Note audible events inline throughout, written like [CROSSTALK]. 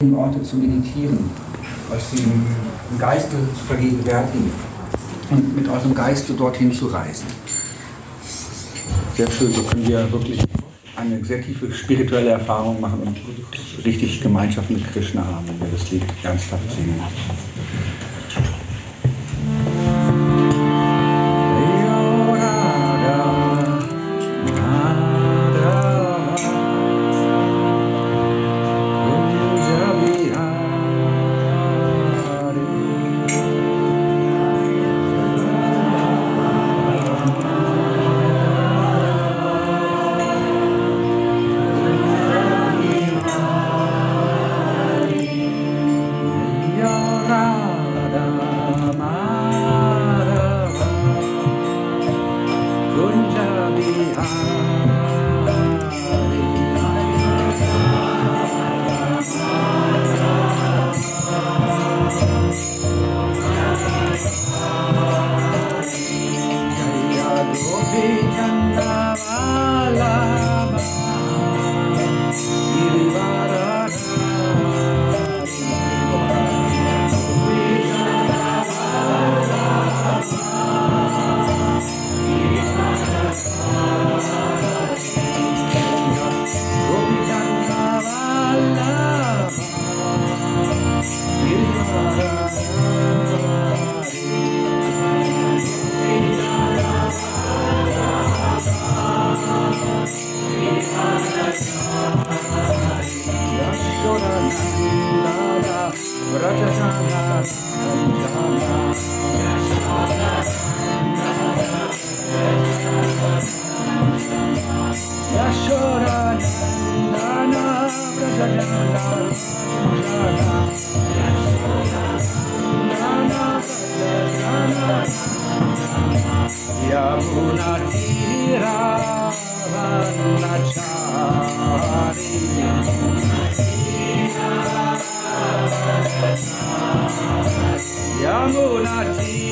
Orte zu meditieren, euch sie im Geiste zu vergegenwärtigen und mit eurem Geiste dorthin zu reisen. Sehr schön, so können wir wirklich eine sehr tiefe spirituelle Erfahrung machen und richtig Gemeinschaft mit Krishna haben, wenn wir das Lied ernsthaft singen. lot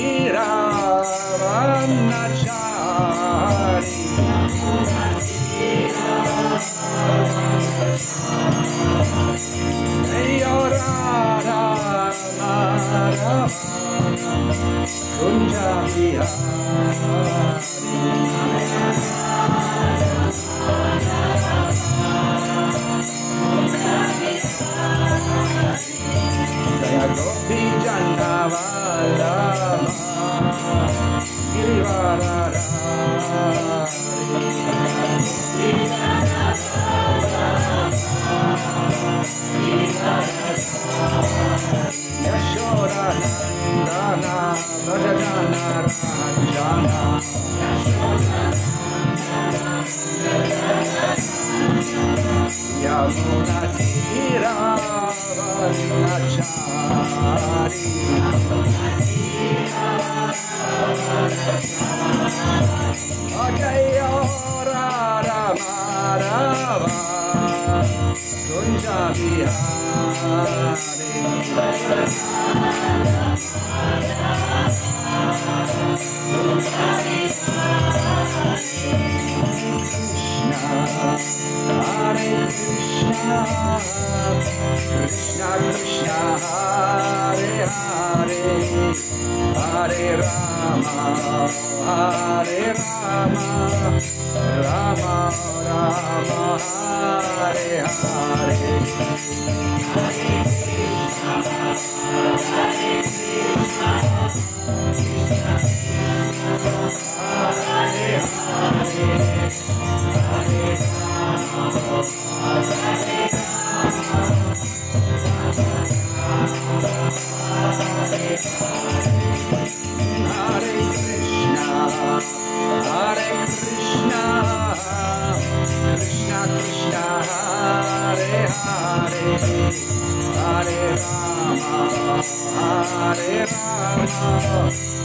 Thank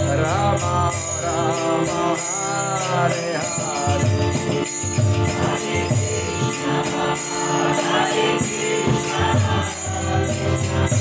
Rama, Rama, Rama Rama, Krishna, Krishna.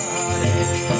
Prabhupada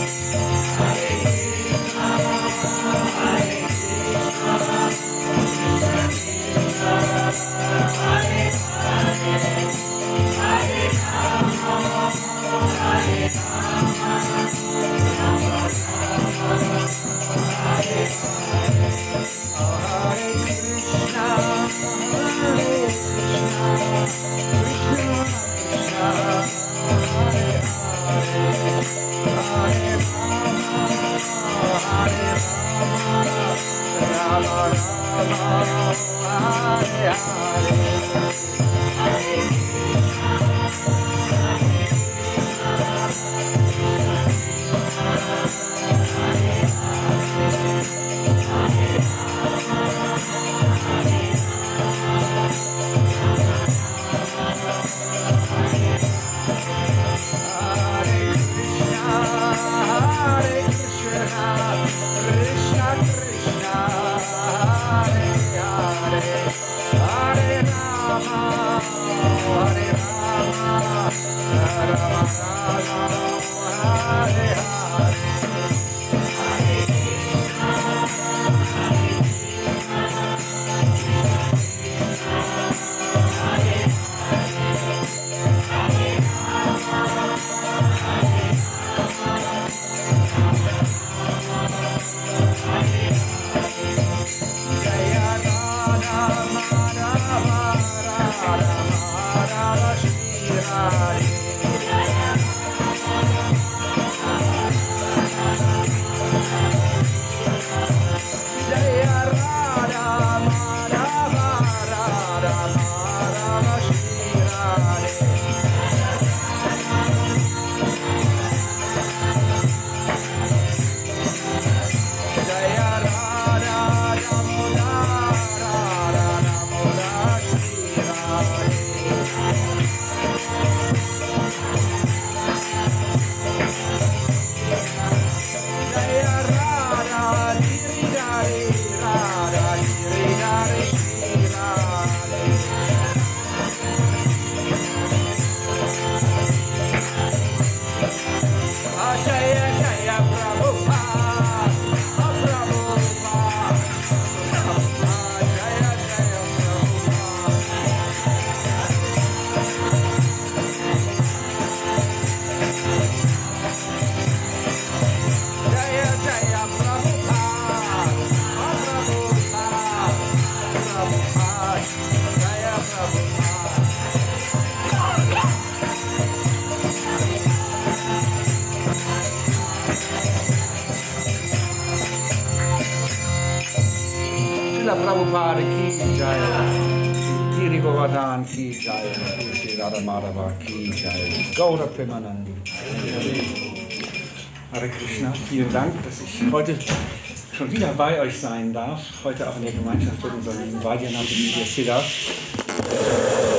Madhava ki jai. Gaura Premanandi. Hare Krishna, vielen Dank, dass ich heute schon wieder bei euch sein darf. Heute auch in der Gemeinschaft mit unserem Vajranath Media Siddha.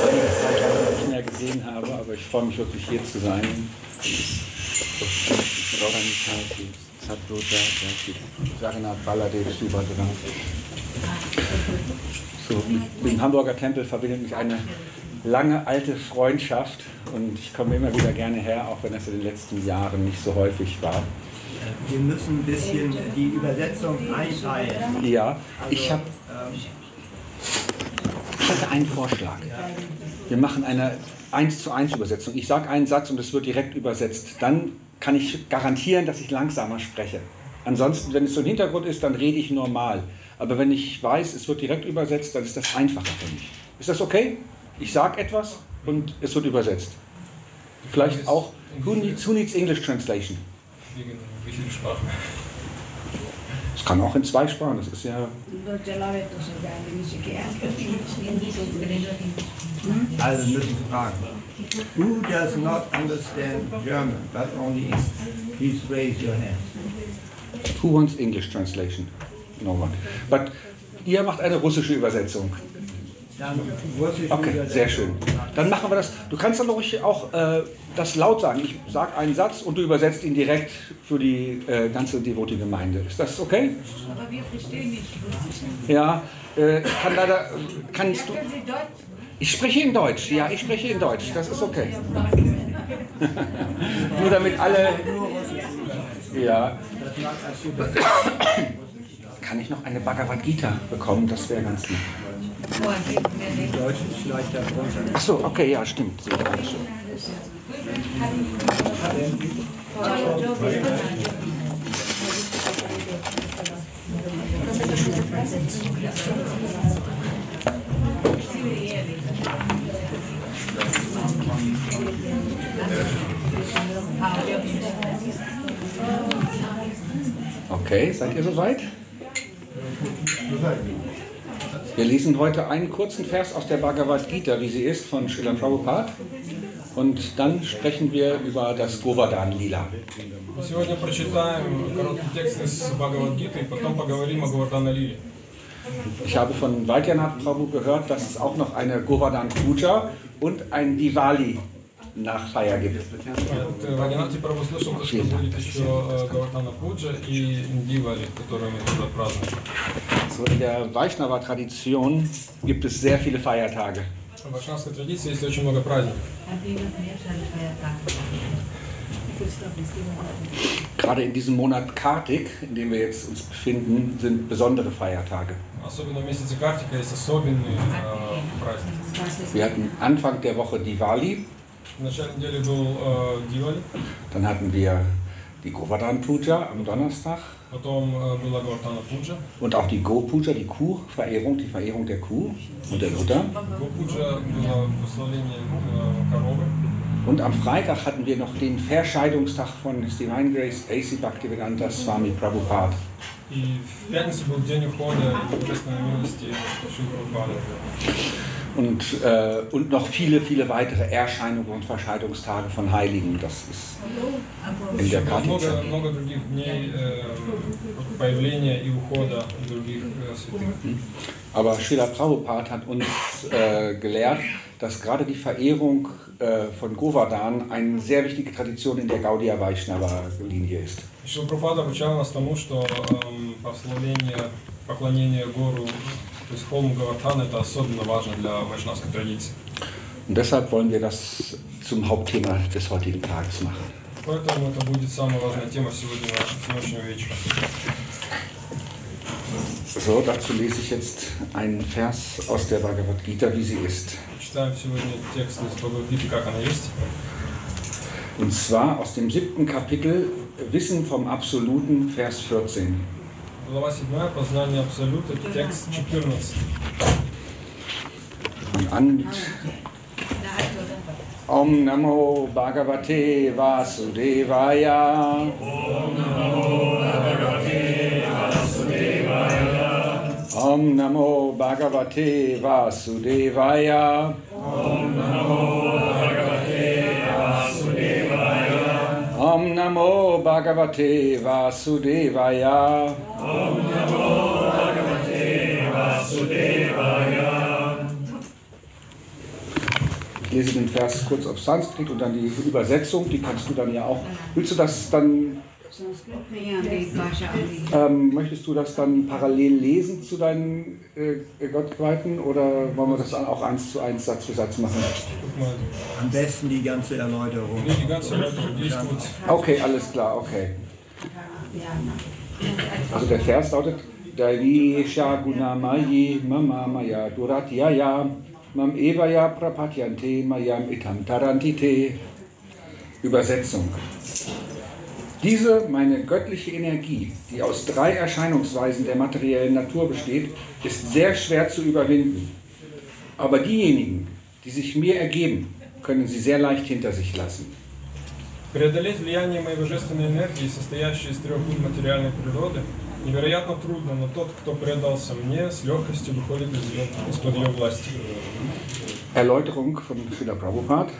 Einige Zeit lang nicht mehr gesehen habe, aber ich freue mich wirklich hier zu sein. So, mit dem Hamburger Tempel verbindet mich eine lange alte Freundschaft und ich komme immer wieder gerne her, auch wenn das in den letzten Jahren nicht so häufig war. Wir müssen ein bisschen die Übersetzung einteilen. Ja, ich habe Ähm, ich hatte einen Vorschlag. Wir machen eine 1 zu 1 Übersetzung. Ich sage einen Satz und es wird direkt übersetzt. Dann kann ich garantieren, dass ich langsamer spreche. Ansonsten, wenn es so ein Hintergrund ist, dann rede ich normal. Aber wenn ich weiß, es wird direkt übersetzt, dann ist das einfacher für mich. Ist das okay? Ich sage etwas und es wird übersetzt. Vielleicht auch, who needs, who needs English Translation? Wie viele Sprachen? Es kann auch in zwei Sprachen, das ist ja. Also müssen fragen. Who does not understand German, but only English? Please raise your hand. Who wants English translation? No one. But ihr macht eine russische Übersetzung. Okay, sehr schön. Dann machen wir das. Du kannst dann ruhig auch äh, das laut sagen. Ich sage einen Satz und du übersetzt ihn direkt für die äh, ganze Devotee-Gemeinde. Ist das okay? Aber wir verstehen nicht. Ja, äh, kann leider, kannst du? Ich spreche in Deutsch, ja, ich spreche in Deutsch, das ist okay. [LAUGHS] Nur damit alle. Ja. Kann ich noch eine Bhagavad Gita bekommen? Das wäre ganz lieb. Drunter. Achso, okay, ja, stimmt. So. Okay, seid ihr soweit? Wir lesen heute einen kurzen Vers aus der Bhagavad Gita, wie sie ist, von Srila Prabhupada. Und dann sprechen wir über das Govardhan-Lila. Сегодня прочитаем короткий текст из Бхагавадгиты, и потом поговорим о Гавардана Лиле. Ich habe von Vaidyanatha Prabhu gehört, dass es auch noch eine Govardhan Puja und ein Diwali Nachfeier gibt. От э, Вадинати Прабhu слышал, то, что будет еще э, Гавардана Пуджа и Дивали, которую мы туда празднуем. So in der Vaishnava-Tradition gibt es sehr viele Feiertage. В вайшнавской традиции есть очень много праздников. Gerade in diesem Monat Kartik, in dem wir jetzt uns befinden, sind besondere Feiertage. Особенно в месяце Картика есть особенный э, праздник. Wir hatten Anfang der Woche Diwali, В начале недели был э, Дивали, dann hatten wir die Govardhan Puja am Donnerstag потом э, была Гавардана Пуджа. und auch die Go Puja, die Kuh-Verehrung, die Verehrung der Kuh und der Mutter. Гопуджа было прославление э, коровы. Und am Freitag hatten wir noch den Verscheidungstag von His Divine Grace A.C. Bhaktivedanta Swami Prabhupada. И в пятницу был день ухода Божественной милости Шри Прабхупады. Und, äh, und noch viele, viele weitere Erscheinungen und Verscheidungstage von Heiligen. Das ist in der Много, Kartika. много других дней э, появления и ухода других э, святых. Aber Srila Prabhupada hat uns äh, gelehrt, dass gerade die Verehrung äh, von Govardhan eine sehr wichtige Tradition in der Gaudiya Vaishnava-Linie ist. Шрила Прабхупада обучал нас тому, что эм, прославление, поклонение гору, то есть холму Гавардхан, это особенно важно для вайшнавской традиции. Und deshalb wollen wir das zum Hauptthema des heutigen Tages machen. Поэтому это будет самая важная тема сегодня, сегодняшнего вечера. So, dazu lese ich jetzt einen Vers aus der Bhagavad Gita, wie sie ist. Читаем сегодня текст из Бхагавадгиты, как она есть. Und zwar aus dem siebten Kapitel Wissen vom Absoluten, Vers 14. Глава 7. Познание Абсолюта, текст 14. Und an mit Om Namo Bhagavate Vasudevaya. Om Namo Bhagavate Vasudevaya. Om Namo Bhagavate Vasudevaya. Ich lese den Vers kurz auf Sanskrit und dann die Übersetzung, die kannst du dann ja auch. Willst du das dann, ähm, ähm, Möchtest du das dann parallel lesen zu deinen äh, Gottweiten oder wollen wir das auch eins zu eins Satz für Satz machen? Am besten die ganze Erläuterung. Nee, die ganze Erläuterung. Okay, alles klar, okay. Also der Vers lautet Devi Shagunamayi Mamamaya Duratyaya Mam Evaya Prapatyante Mayam Itam Tarantite Übersetzung Diese, meine göttliche Energie, die aus drei Erscheinungsweisen der materiellen Natur besteht, ist sehr schwer zu überwinden. Aber diejenigen, die sich mir ergeben, können sie sehr leicht hinter sich lassen. Преодолеть влияние моей божественной энергии, состоящей из трех букв материальной природы, невероятно трудно, но тот, кто предался мне, с легкостью выходит из ее- из-под ее власти. Erläuterung von Srila Prabhupada.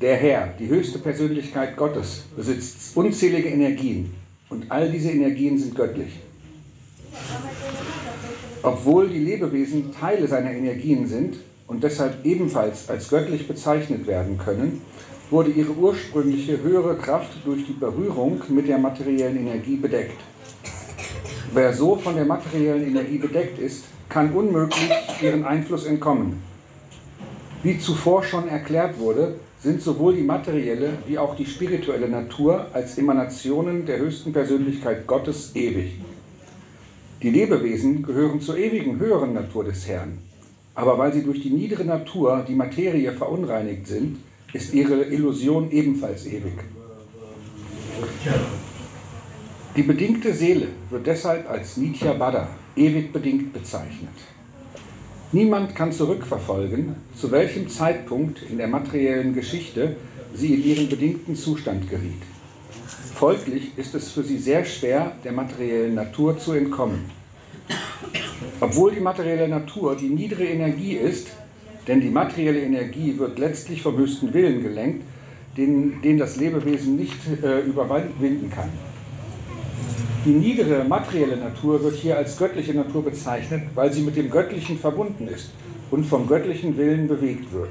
Der Herr, die höchste Persönlichkeit Gottes, besitzt unzählige Energien und all diese Energien sind göttlich. Obwohl die Lebewesen Teile seiner Energien sind und deshalb ebenfalls als göttlich bezeichnet werden können, wurde ihre ursprüngliche höhere Kraft durch die Berührung mit der materiellen Energie bedeckt. Wer so von der materiellen Energie bedeckt ist, kann unmöglich ihren Einfluss entkommen. Wie zuvor schon erklärt wurde, sind sowohl die materielle wie auch die spirituelle Natur als Emanationen der höchsten Persönlichkeit Gottes ewig. Die Lebewesen gehören zur ewigen höheren Natur des Herrn. Aber weil sie durch die niedere Natur, die Materie, verunreinigt sind, ist ihre Illusion ebenfalls ewig. Die bedingte Seele wird deshalb als Nitya Bada, ewig bedingt bezeichnet. Niemand kann zurückverfolgen, zu welchem Zeitpunkt in der materiellen Geschichte sie in ihren bedingten Zustand geriet. Folglich ist es für sie sehr schwer, der materiellen Natur zu entkommen. Obwohl die materielle Natur die niedere Energie ist, denn die materielle Energie wird letztlich vom höchsten Willen gelenkt, den, den das Lebewesen nicht äh, überwinden kann. Die niedere materielle Natur wird hier als göttliche Natur bezeichnet, weil sie mit dem Göttlichen verbunden ist und vom göttlichen Willen bewegt wird.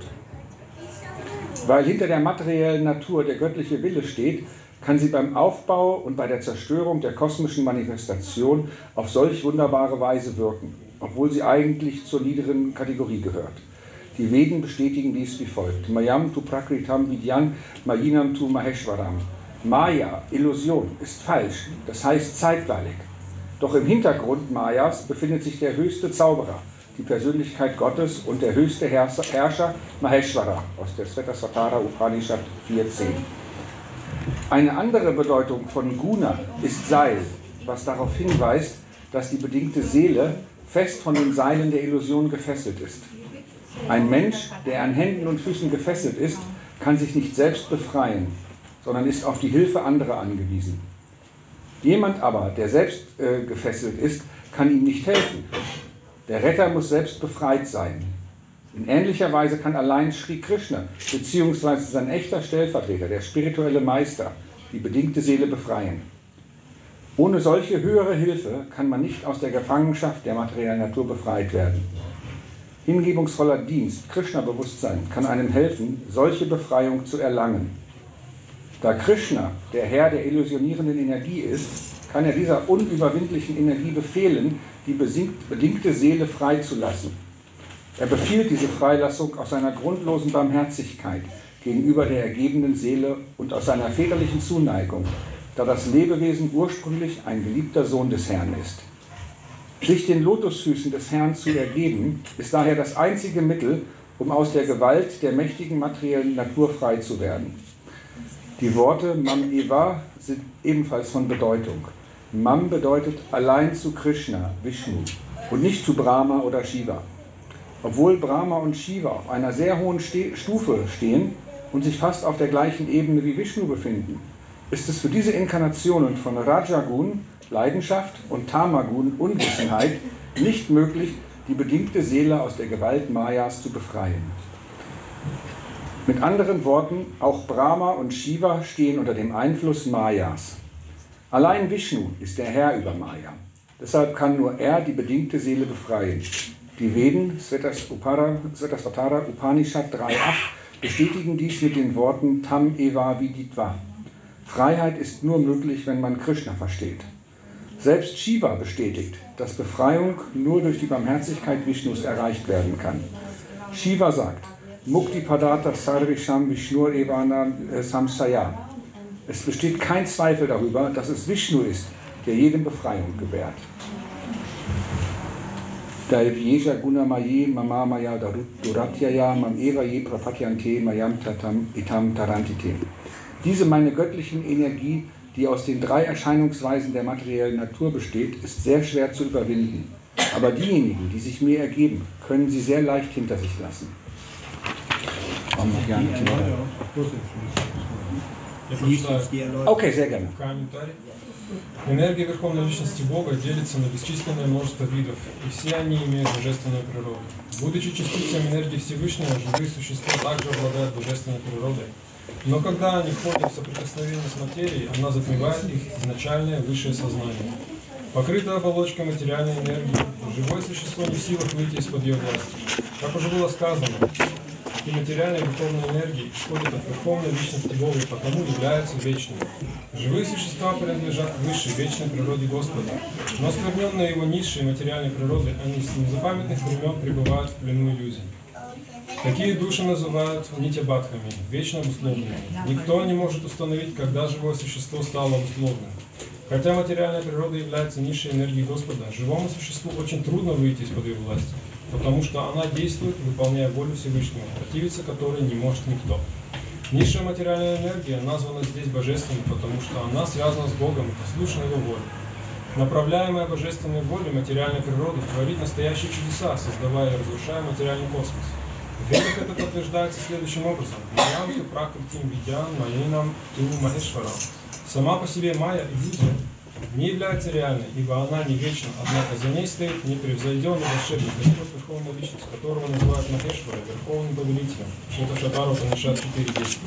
Weil hinter der materiellen Natur der göttliche Wille steht, kann sie beim Aufbau und bei der Zerstörung der kosmischen Manifestation auf solch wunderbare Weise wirken, obwohl sie eigentlich zur niederen Kategorie gehört. Die Veden bestätigen dies wie folgt. Mayam tu prakritam vidyan mayinam tu maheshwaram. Maya, Illusion, ist falsch, das heißt zeitweilig. Doch im Hintergrund Mayas befindet sich der höchste Zauberer, die Persönlichkeit Gottes und der höchste Herrscher Maheshwara aus der Svetasvatara Upanishad 4.10. Eine andere Bedeutung von Guna ist Seil, was darauf hinweist, dass die bedingte Seele fest von den Seilen der Illusion gefesselt ist. Ein Mensch, der an Händen und Füßen gefesselt ist, kann sich nicht selbst befreien, sondern ist auf die Hilfe anderer angewiesen. Jemand aber, der selbst äh, gefesselt ist, kann ihm nicht helfen. Der Retter muss selbst befreit sein. In ähnlicher Weise kann allein Sri Krishna, beziehungsweise sein echter Stellvertreter, der spirituelle Meister, die bedingte Seele befreien. Ohne solche höhere Hilfe kann man nicht aus der Gefangenschaft der materiellen Natur befreit werden. Hingebungsvoller Dienst, Krishna-Bewusstsein kann einem helfen, solche Befreiung zu erlangen. Da Krishna der Herr der illusionierenden Energie ist, kann er dieser unüberwindlichen Energie befehlen, die bedingte Seele freizulassen er befiehlt diese Freilassung aus seiner grundlosen Barmherzigkeit gegenüber der ergebenen Seele und aus seiner väterlichen Zuneigung, da das Lebewesen ursprünglich ein geliebter Sohn des Herrn ist. Sich den Lotusfüßen des Herrn zu ergeben, ist daher das einzige Mittel, um aus der Gewalt der mächtigen materiellen Natur frei zu werden. Die Worte Mam Eva sind ebenfalls von Bedeutung. Mam bedeutet allein zu Krishna, Vishnu, und nicht zu Brahma oder Shiva. Obwohl Brahma und Shiva auf einer sehr hohen Ste Stufe stehen und sich fast auf der gleichen Ebene wie Vishnu befinden, ist es für diese Inkarnationen von Rajagun, Leidenschaft, und Tamagun, Unwissenheit, nicht möglich, die bedingte Seele aus der Gewalt Mayas zu befreien. Mit anderen Worten, auch Brahma und Shiva stehen unter dem Einfluss Mayas. Allein Vishnu ist der Herr über Maya. Deshalb kann nur er die bedingte Seele befreien. Die Veden, Svetasvatara Upanishad 3.8, bestätigen dies mit den Worten Tam Eva Viditva. Freiheit ist nur möglich, wenn man Krishna versteht. Selbst Shiva bestätigt, dass Befreiung nur durch die Barmherzigkeit Vishnus erreicht werden kann. Shiva sagt, Mukti Padata Sarvisham Vishnur Evana äh, Samsaya. Es besteht kein Zweifel darüber, dass es Vishnu ist, der jedem Befreiung gewährt. Dalvyeja Gunamaye Mama Maya Duratyaya Mam Eva Ye Prapatyante Mayam Tatam Itam Tarantite. Diese meine göttlichen Energie, die aus den drei Erscheinungsweisen der materiellen Natur besteht, ist sehr schwer zu überwinden. Aber diejenigen, die sich mir ergeben, können sie sehr leicht hinter sich lassen. Okay, sehr gerne. Энергия Верховной Личности Бога делится на бесчисленное множество видов, и все они имеют божественную природу. Будучи частицами энергии Всевышнего, живые существа также обладают божественной природой. Но когда они входят в соприкосновение с материей, она затмевает их изначальное высшее сознание. Покрытая оболочкой материальной энергии, живое существо не в силах выйти из-под ее власти. Как уже было сказано, и материальной духовной энергии исходят от Верховной Личности Бога и потому являются вечными. Живые существа принадлежат высшей вечной природе Господа, но оскверненные его низшей материальной природой, они с незапамятных времен пребывают в плену иллюзий. Такие души называют нитябадхами, вечно обусловленными. Никто не может установить, когда живое существо стало обусловленным. Хотя материальная природа является низшей энергией Господа, живому существу очень трудно выйти из-под ее власти, потому что она действует, выполняя волю Всевышнего, противиться которой не может никто. Низшая материальная энергия названа здесь божественной, потому что она связана с Богом и послушна его воле. Направляемая божественной волей материальная природа творит настоящие чудеса, создавая и разрушая материальный космос. В ведах это подтверждается следующим образом. Маям ту пракритим видян маинам ту махешварам. Сама по себе майя иллюзия не является реальной, ибо она не вечна, однако за ней стоит непревзойденный волшебник, Господь Верховная Личность, которого называют Махешвара, Верховным Повелителем. Это Шатару Панишат 4.10.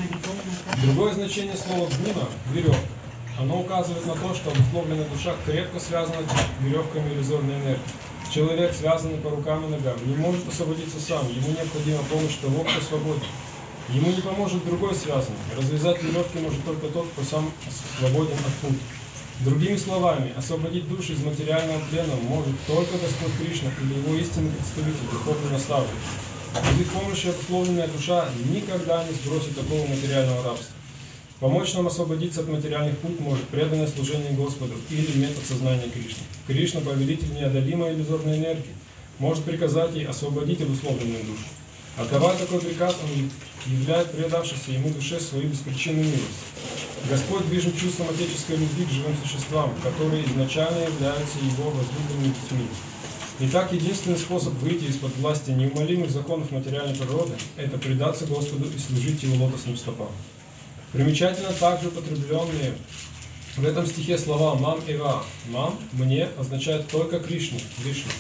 Другое значение слова «гуна» – веревка. Оно указывает на то, что обусловленная душа крепко связана веревками иллюзорной энергии. Человек, связанный по рукам и ногам, не может освободиться сам, ему необходима помощь того, кто свободен. Ему не поможет другой связанный. Развязать веревки может только тот, кто сам свободен от пут. Другими словами, освободить душу из материального плена может только Господь Кришна или его истинный представитель, духовный наставник. Без их помощи обусловленная душа никогда не сбросит такого материального рабства. Помочь нам освободиться от материальных пут может преданное служение Господу или метод сознания Кришны. Кришна, повелитель неодолимой иллюзорной энергии, может приказать ей освободить обусловленную душу. Отдавая такой приказ, он являет предавшейся ему душе свою беспричинную милость. Господь движим чувством отеческой любви к живым существам, которые изначально являются его возлюбленными детьми. Итак, единственный способ выйти из-под власти неумолимых законов материальной природы – это предаться Господу и служить Его лотосным стопам. Примечательно также употребленные в этом стихе слова «мам» и «ра». «Мам» «мне» означает только Кришну, Вишну,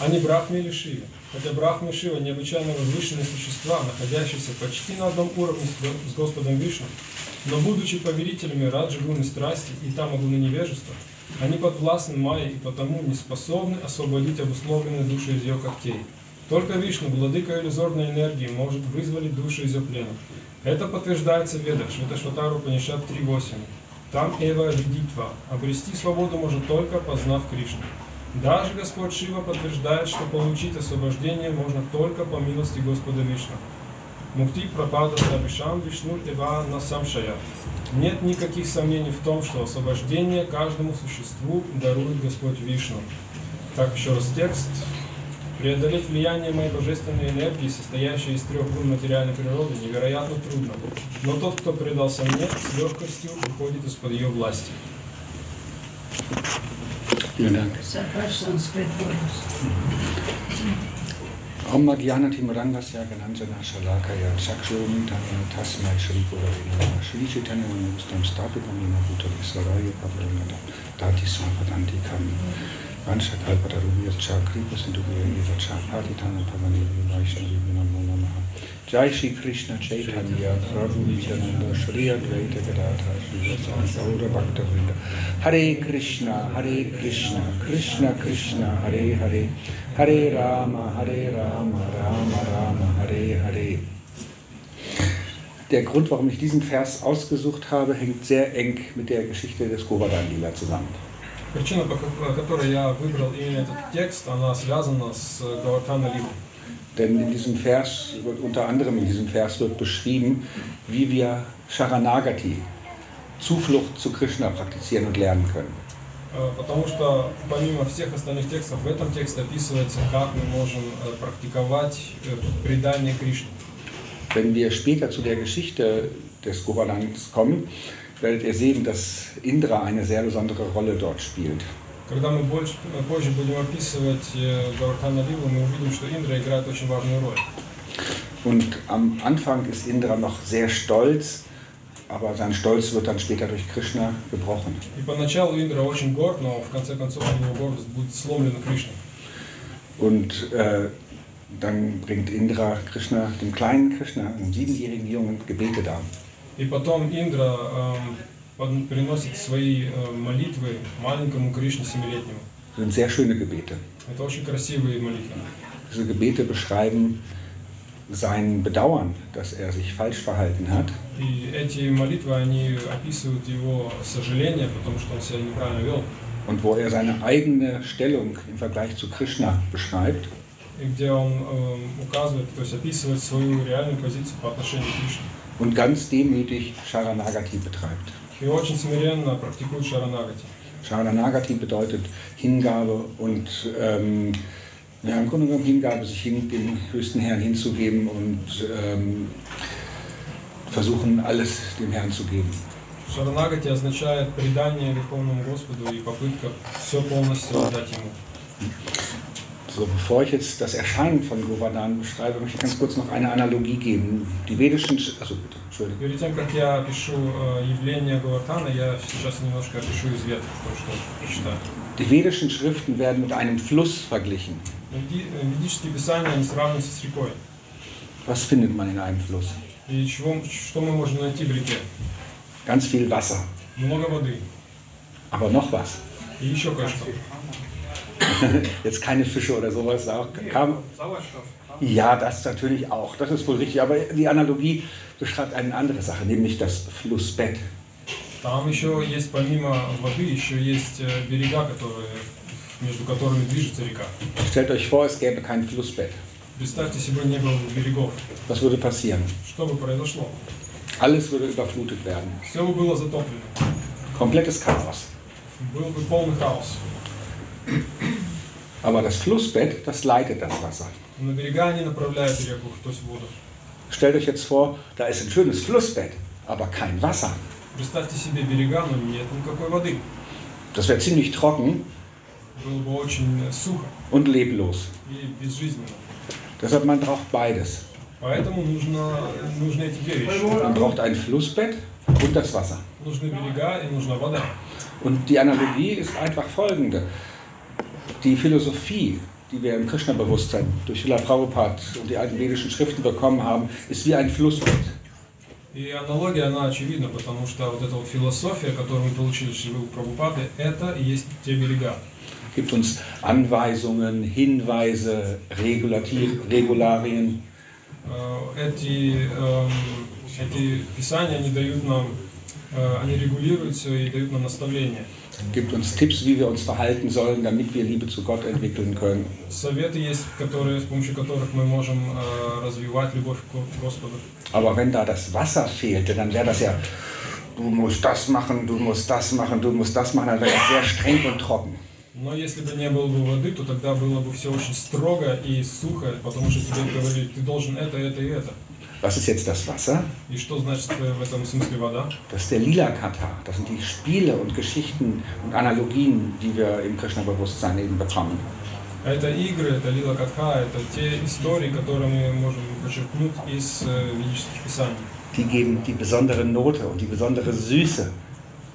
а не Брахме или Шиве. Хотя Брахма и Шива необычайно возвышенные существа, находящиеся почти на одном уровне с Господом Вишну, но будучи повелителями Раджи гуны страсти и там гуны невежества, они подвластны Майе и потому не способны освободить обусловленные души из ее когтей. Только Вишну, владыка иллюзорной энергии, может вызволить души из ее плена. Это подтверждается в Ведах, Шваташватару Панишат 3.8. Там Эва Видитва. Обрести свободу может только познав Кришну. Даже Господь Шива подтверждает, что получить освобождение можно только по милости Господа Вишну. Мукти Прапада Сабишам Вишнур Эва Насамшая. Нет никаких сомнений в том, что освобождение каждому существу дарует Господь Вишну. Так, еще раз текст. Преодолеть влияние моей божественной энергии, состоящей из трех гун материальной природы, невероятно трудно. Но тот, кто предался мне, с легкостью выходит из-под ее власти. Vielen Dank. Om Madhyanati Murangasya Gananjana Shalakaya Chakshurumi Tanya Tasmai Shri Gurave Shri Chaitanya Manustam Stapitam Yena Bhutale Saraya Pavlanada Dati Swapadanti Kami Vanshakalpatarubhyas Cha Kripa Sindhubhya Eva Cha Patitana Pavani Vaishnavi Namo Jai Shri Krishna Chaitanya Prabhu Nityananda Shri Advaita Gadadhar Shri Vasani Gaura Bhakta Vrinda Hare Krishna Hare Krishna Krishna Krishna Hare Hare Hare Rama Hare Rama Rama Rama Hare Hare der Grund, warum ich diesen Vers ausgesucht habe, hängt sehr eng mit der Geschichte des Govardhan-Lila zusammen. Причина, по ко- которой я выбрал именно этот текст, она связана с Гавартана Ливом. Denn in diesem Vers wird unter anderem in diesem Vers wird beschrieben, wie wir Sharanagati, Zuflucht zu Krishna praktizieren und lernen können. Э, Потому что помимо всех остальных текстов, в этом тексте описывается, как мы можем э, практиковать э, предание Кришне. Wenn wir später zu der Geschichte des Govardhans kommen, werdet ihr sehen, dass Indra eine sehr besondere Rolle dort spielt. Когда мы больше, э, позже будем описывать э, Гавартана Ливу, мы увидим, что Индра играет очень важную роль. Und am Anfang ist Indra noch sehr stolz, aber sein Stolz wird dann später durch Krishna gebrochen. И поначалу Индра очень горд, но в конце концов его гордость будет сломлена Кришной. Und äh, dann bringt Indra Krishna, dem kleinen Krishna, einem siebenjährigen Jungen, Gebete dar. И потом Индра эм, под- приносит свои э, молитвы маленькому Кришне семилетнему. Das sind sehr schöne Gebete. Это очень красивые молитвы. Diese Gebete beschreiben sein Bedauern, dass er sich falsch verhalten hat И эти молитвы, они описывают его сожаление, потому что он себя неправильно вел. und wo er seine eigene Stellung im Vergleich zu Krishna beschreibt. и где он э, указывает, то есть описывает свою реальную позицию по отношению к Кришне. und ganz demütig Sharanagati betreibt. И очень смиренно практикует Шаранагати. Sharanagati bedeutet Hingabe und ähm, ja, im Grunde genommen Hingabe, sich hin, dem höchsten Herrn hinzugeben und ähm, versuchen, alles dem Herrn zu geben. Шаранагати означает предание Верховному Господу и попытка все полностью отдать Ему. So, bevor ich jetzt das Erscheinen von Govardhan beschreibe, möchte ich ganz kurz noch eine Analogie geben. Die vedischen, Sch- also bitte, Entschuldigung. Перед тем, как я опишу э, явление Гавартана, я сейчас немножко опишу из веток, то, что прочитаю. Die vedischen Schriften werden mit einem Fluss verglichen. Веди- э, Ведические писания, они сравниваются с рекой. Was findet man in einem Fluss? И чего, что мы можем найти в реке? Ganz viel Wasser. Много воды. Aber noch was. И еще кое-что. [LAUGHS] Jetzt keine Fische oder sowas. Da kam, ja, das natürlich auch. Das ist wohl richtig. Aber die Analogie beschreibt eine andere Sache, nämlich das Flussbett. Там еще есть, помимо воды, еще есть э, берега, которые, между которыми движется река. Stellt euch vor, es gäbe kein Flussbett. Представьте себе, не было бы берегов. Was würde passieren? Что бы произошло? Alles würde überflutet werden. Все бы было затоплено. Komplettes Chaos. Был бы полный хаос. Aber das Flussbett, das leitet das Wasser. Stellt euch jetzt vor, da ist ein schönes Flussbett, aber kein Wasser. Das wäre ziemlich trocken und leblos. Deshalb man braucht beides. Man braucht ein Flussbett und das Wasser. Und die Analogie ist einfach folgende Die Philosophie, die wir im Krishna-Bewusstsein durch Srila Prabhupada und die alten vedischen Schriften bekommen haben, ist wie ein Flussbett. И аналогия, она очевидна, потому что вот эта вот философия, которую мы получили от Шривы Прабхупады, это и есть те берега. Gibt uns Anweisungen, Hinweise, Regulati- Regularien. Э, Эти, эм, эти писания, они дают нам, э, они регулируют все и дают нам наставления. Gibt uns Tipps, wie wir uns verhalten sollen, damit wir Liebe zu Gott entwickeln können. Советы есть, которые, с помощью которых мы можем э, развивать любовь к Господу. Aber wenn da das Wasser fehlte, dann wäre das ja, du musst das machen, du musst das machen, du musst das machen, dann wäre das sehr streng und trocken. Но если бы не было бы воды, то тогда было бы все очень строго и сухо, потому что тебе говорили, ты должен это, это и это. Was ist jetzt das Wasser? И что значит э, в этом смысле вода? Das ist der Lila-Kata. Das sind die Spiele und Geschichten und Analogien, die wir im Krishna-Bewusstsein eben bekommen. Это игры, это лила катха, это те истории, которые мы можем почерпнуть из э, ведических писаний. Die geben die besondere Note und die besondere Süße.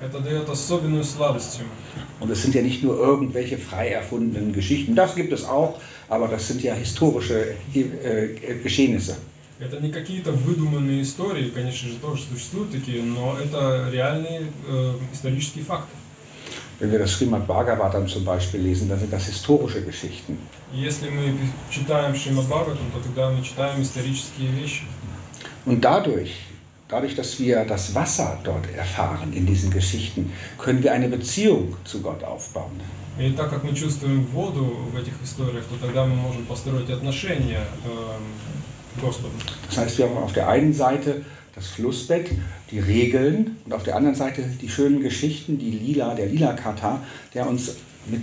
Это дает особенную сладость ему. Und es sind ja nicht nur irgendwelche frei erfundenen Geschichten. Das gibt es auch, aber das sind ja historische äh, Geschehnisse. Это не какие-то выдуманные истории, конечно же, тоже существуют такие, но это реальные э, исторические факты. Wenn wir das Srimad Bhagavatam zum Beispiel lesen, dann sind das historische Geschichten. Если мы читаем Шримад Бхагаватам, то тогда мы читаем исторические вещи. Und dadurch, dadurch, dass wir das Wasser dort erfahren in diesen Geschichten, können wir eine Beziehung zu Gott aufbauen. И так как мы чувствуем воду в этих историях, то тогда мы можем построить отношения э, к Господу. Das heißt, wir haben auf der einen Seite das Flussbett, die Regeln und auf der anderen Seite die schönen Geschichten, die Lila, der Lila-Kata, der uns mit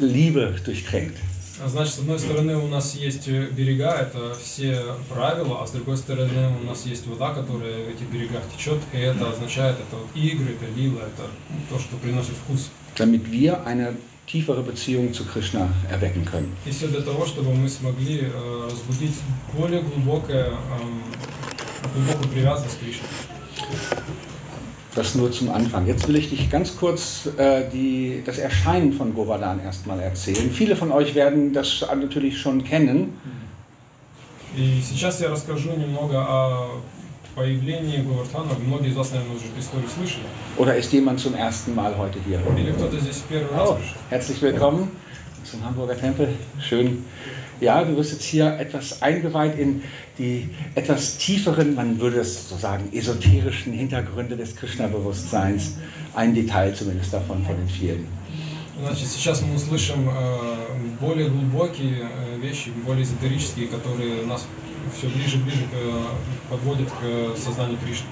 Liebe durchtränkt. А Значит, с одной стороны у нас есть берега, это все правила, а с другой стороны у нас есть вода, которая в этих берегах течет, и это означает, это вот игры, это лила, это то, что приносит вкус. damit wir eine tiefere Beziehung zu Krishna erwecken können. И все для того, чтобы мы смогли э, разбудить более глубокое, эм, глубокую привязанность к Кришне. Das nur zum Anfang. Jetzt will ich dich ganz kurz äh, die, das Erscheinen von Govardhan erstmal erzählen. Viele von euch werden das natürlich schon kennen. И сейчас я расскажу немного о появлении Говардхана. Многие из вас, наверное, уже эту историю слышали. Oder ist jemand zum ersten Mal heute hier? Или кто-то здесь в первый раз Oh, пришел. herzlich willkommen zum Hamburger Tempel. Schön. Ja, du wirst jetzt hier etwas eingeweiht in die etwas tieferen, man würde es so sagen, esoterischen Hintergründe des Krishna-Bewusstseins. Ein Detail zumindest davon von den vielen. Значит, сейчас мы услышим э, более глубокие э, вещи, более эзотерические, которые нас все ближе и ближе к- подводят к сознанию Кришны.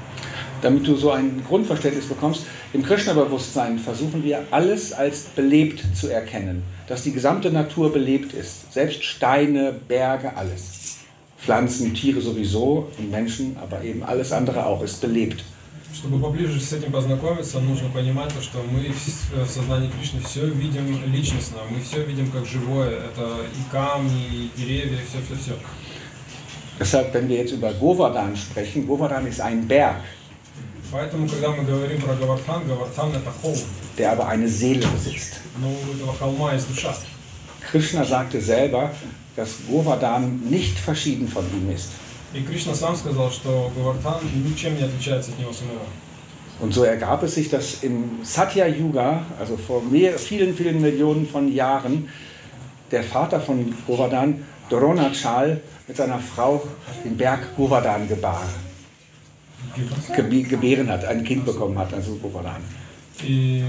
Damit du so ein Grundverständnis bekommst, im Krishna-Bewusstsein versuchen wir alles als belebt zu erkennen, dass die gesamte Natur belebt ist, selbst Steine, Berge, alles. Pflanzen, Tiere sowieso und Menschen, aber eben alles andere auch ist belebt. Чтобы поближе с этим познакомиться, нужно понимать, то, что мы в в сознании Кришны все видим личностно, мы все видим как живое. Это и камни, и деревья, все-все-все. Deshalb, wenn wir jetzt über Govardhan sprechen, Govardhan ist ein Berg. Der aber eine Seele besitzt. Krishna sagte selber, dass Govardhan nicht verschieden von ihm ist. Und so ergab es sich, dass im Satya Yuga, also vor mehr, vielen, vielen Millionen von Jahren, der Vater von Govardhan Dronachal, mit seiner Frau den Berg Govardhan gebar, gebe- gebären hat, ein Kind bekommen hat, also Govardhan. И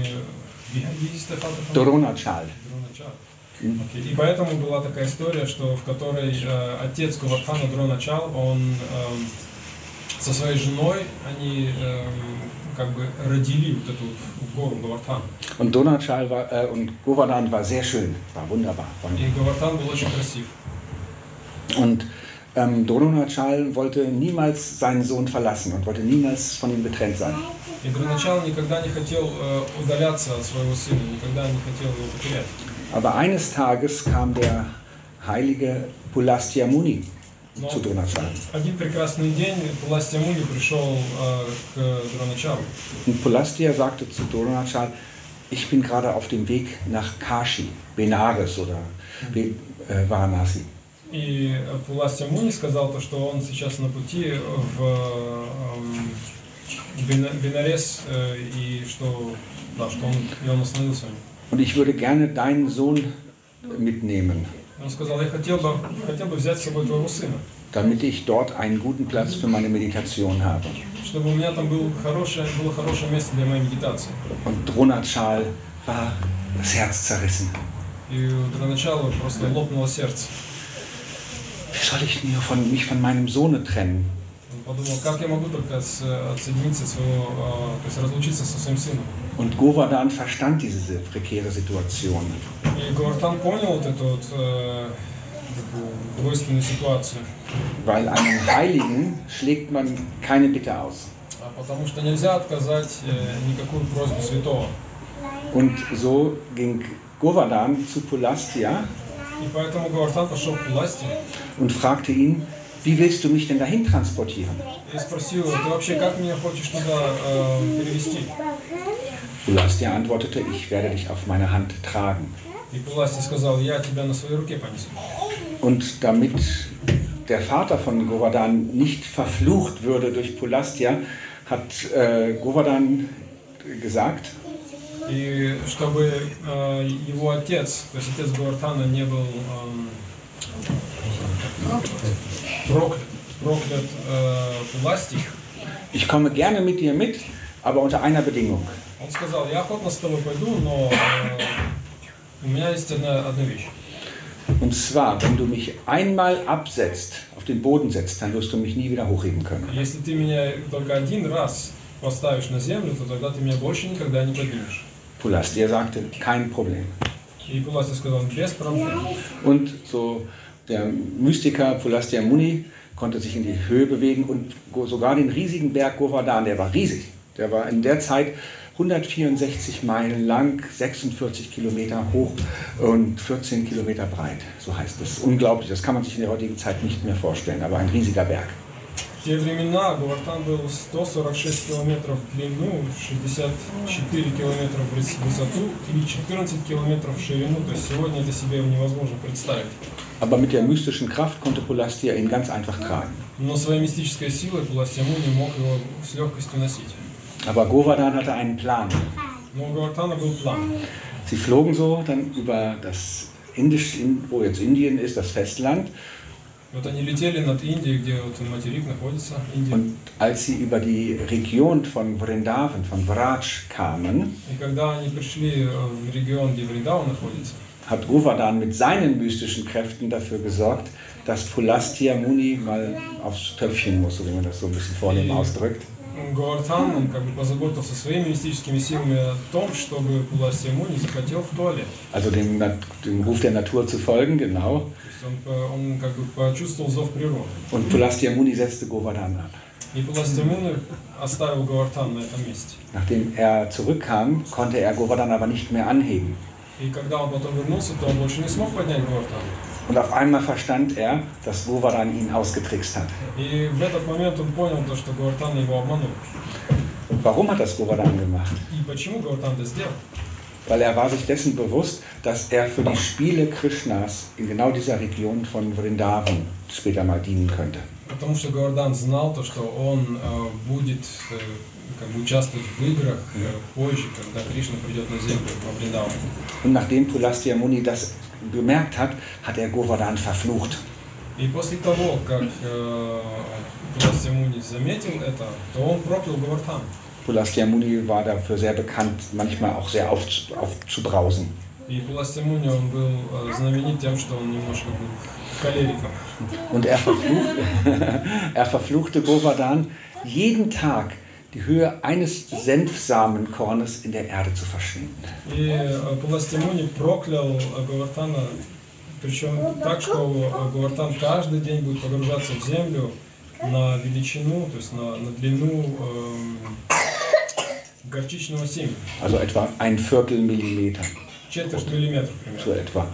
wie wie hieß der Vater von Dronachal. Дроначар? Окей. И поэтому была такая история, что в которой э, отец Гавардхана Дроначал, он эм, со своей женой, они эм, как бы родили вот эту вот гору Гавардхан. Und Dronachal war, äh, und Govardhan war sehr schön, war wunderbar. И Гавардхан был очень красив. Und ähm, Dronachal wollte niemals seinen Sohn verlassen und wollte niemals von ihm getrennt sein. И Дроначал никогда не хотел э, удаляться от своего сына, никогда не хотел его потерять. Aber eines Tages kam der heilige Pulastya Muni Но zu Dronachal. один прекрасный день Пуластя Муни пришел э, к Дроначалу. Und Pulastya sagte zu Dronachal, ich bin gerade auf dem Weg nach Kashi, Benares oder Be äh, Varanasi. И Пуластя Муни сказал то, что он сейчас на пути в эм, Бена- Бенарес, э, и что, да, что он, и он остановился. Und ich würde gerne deinen Sohn mitnehmen, Он сказал, я хотел бы, хотел бы взять с собой твоего сына, damit ich dort einen guten Platz für meine Meditation habe. чтобы у меня там был хорошее, было хорошее место для моей медитации. Und Dronachal war das Herz zerrissen. И у Дроначала просто лопнуло сердце. wie soll ich mir von, mich von meinem Sohne trennen? Und Govardhan verstand diese prekäre Situation. Weil einem Heiligen schlägt man keine Bitte aus. Und so ging Govardhan zu Pulastia und fragte ihn, wie willst du mich denn dahin transportieren? Ulastia antwortete, ich werde dich auf meiner Hand tragen. Und damit der Vater von Govardhan nicht verflucht würde durch Pulastia, hat äh, Govardhan gesagt, И чтобы э, его отец, то есть отец Гавартана не был эм, проклят, проклят э, Пуласти, ich komme gerne mit dir mit, aber unter einer Bedingung. он сказал, я охотно с тобой пойду, но э, у меня есть одна, одна вещь. Und zwar, wenn du mich einmal absetzt, auf den Boden setzt, dann wirst du mich nie wieder hochheben können. Если ты меня только один раз поставишь на землю, то тогда ты меня больше никогда не поднимешь. Der sagte, kein Problem. Und so der Mystiker Pulastia Muni konnte sich in die Höhe bewegen und sogar den riesigen Berg Govardhan, der war riesig. Der war in der Zeit 164 Meilen lang, 46 Kilometer hoch und 14 Kilometer breit. So heißt es. Unglaublich. Das kann man sich in der heutigen Zeit nicht mehr vorstellen, aber ein riesiger Berg. В те времена Гавартан был 146 километров в длину, 64 километра в выс- высоту и 14 километров в ширину. То есть сегодня это себе невозможно представить. Aber mit der mystischen Kraft konnte Pulastya ihn ganz einfach tragen. Но своей мистической силой Пуластьяму не мог его с легкостью носить. Aber Govardhan hatte einen Plan. Но у был план. Sie flogen so dann über das Indisch, in- wo jetzt Indien ist, das Festland. Und als sie über die Region von Vrindavan, von Vraj kamen, hat Govardhan mit seinen mystischen Kräften dafür gesorgt, dass Pulastya Muni mal aufs Töpfchen muss, wenn man das so ein bisschen vornehm ausdrückt. Гуартан, он как бы позаботился своими мистическими силами о том, чтобы Пуласия Муни захотел в туалет. Also dem, Nat- dem Ruf der Natur zu folgen, genau. То есть он, по- он как бы почувствовал зов природы. Und Pulastya Muni setzte Govardhan ab. И Пуласия Муни оставил Гуартан на этом месте. Nachdem er zurückkam, konnte er Govardhan aber nicht mehr anheben. И когда он потом вернулся, то он больше не смог поднять Гуартан. Und auf einmal verstand er, dass Govardhan ihn ausgetrickst hat. И в этот момент он понял, то, что Гуартан его обманул. Warum hat das Govardhan gemacht? И почему Гуартан это сделал? Weil er war sich dessen bewusst, dass er für die Spiele Krishnas in genau dieser Region von Vrindavan später mal dienen könnte. Потому что Гуардан знал то, что он э, будет э, как бы участвовать в играх э, позже, когда Кришна придет на землю во Вриндаван. Und nachdem Pulastya Muni das bemerkt hat, hat er Govardhan verflucht. И после того, как э, Пуластья Муни заметил это, то он проклял Гавартан. Pulastya Muni war dafür sehr bekannt, manchmal auch sehr auf, aufzubrausen. И Пуластья Муни, он был э, знаменит тем, что он немножко был холериком. Und er, verflucht, [LAUGHS] er verfluchte Govardhan, jeden Tag die Höhe eines Senfsamenkornes in der Erde zu verschwinden. И э, Пуластья Муни проклял э, Гавартана, причем так, что э, Гавартан каждый день будет погружаться в землю на величину, то есть на, на длину эм, горчичного семени. Also etwa ein Viertel Millimeter, Четверть миллиметра so примерно. etwa.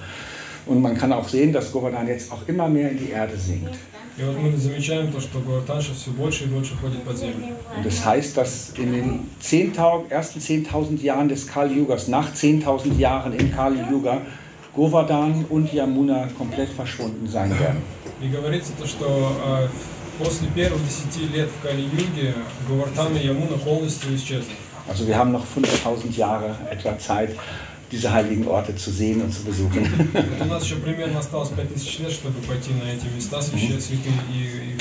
Und man kann auch sehen, dass Govardhan jetzt auch immer mehr in die Erde sinkt. И вот мы замечаем то, что Гавартан сейчас все больше и больше ходит под землю. Und das heißt, dass in den 10.000 ersten 10.000 Jahren des Kali Yugas, nach 10.000 Jahren im Kali Yuga, Govardhan und Yamuna komplett verschwunden sein werden. И говорится то, что э, после первых десяти лет в Кали-Юге Гавартан и Ямуна полностью исчезли. Also wir haben noch 5.000 Jahre etwa Zeit, diese heiligen Orte zu sehen und zu besuchen. Вот у нас еще примерно осталось 5000 лет, чтобы пойти на эти места священные, святые и, и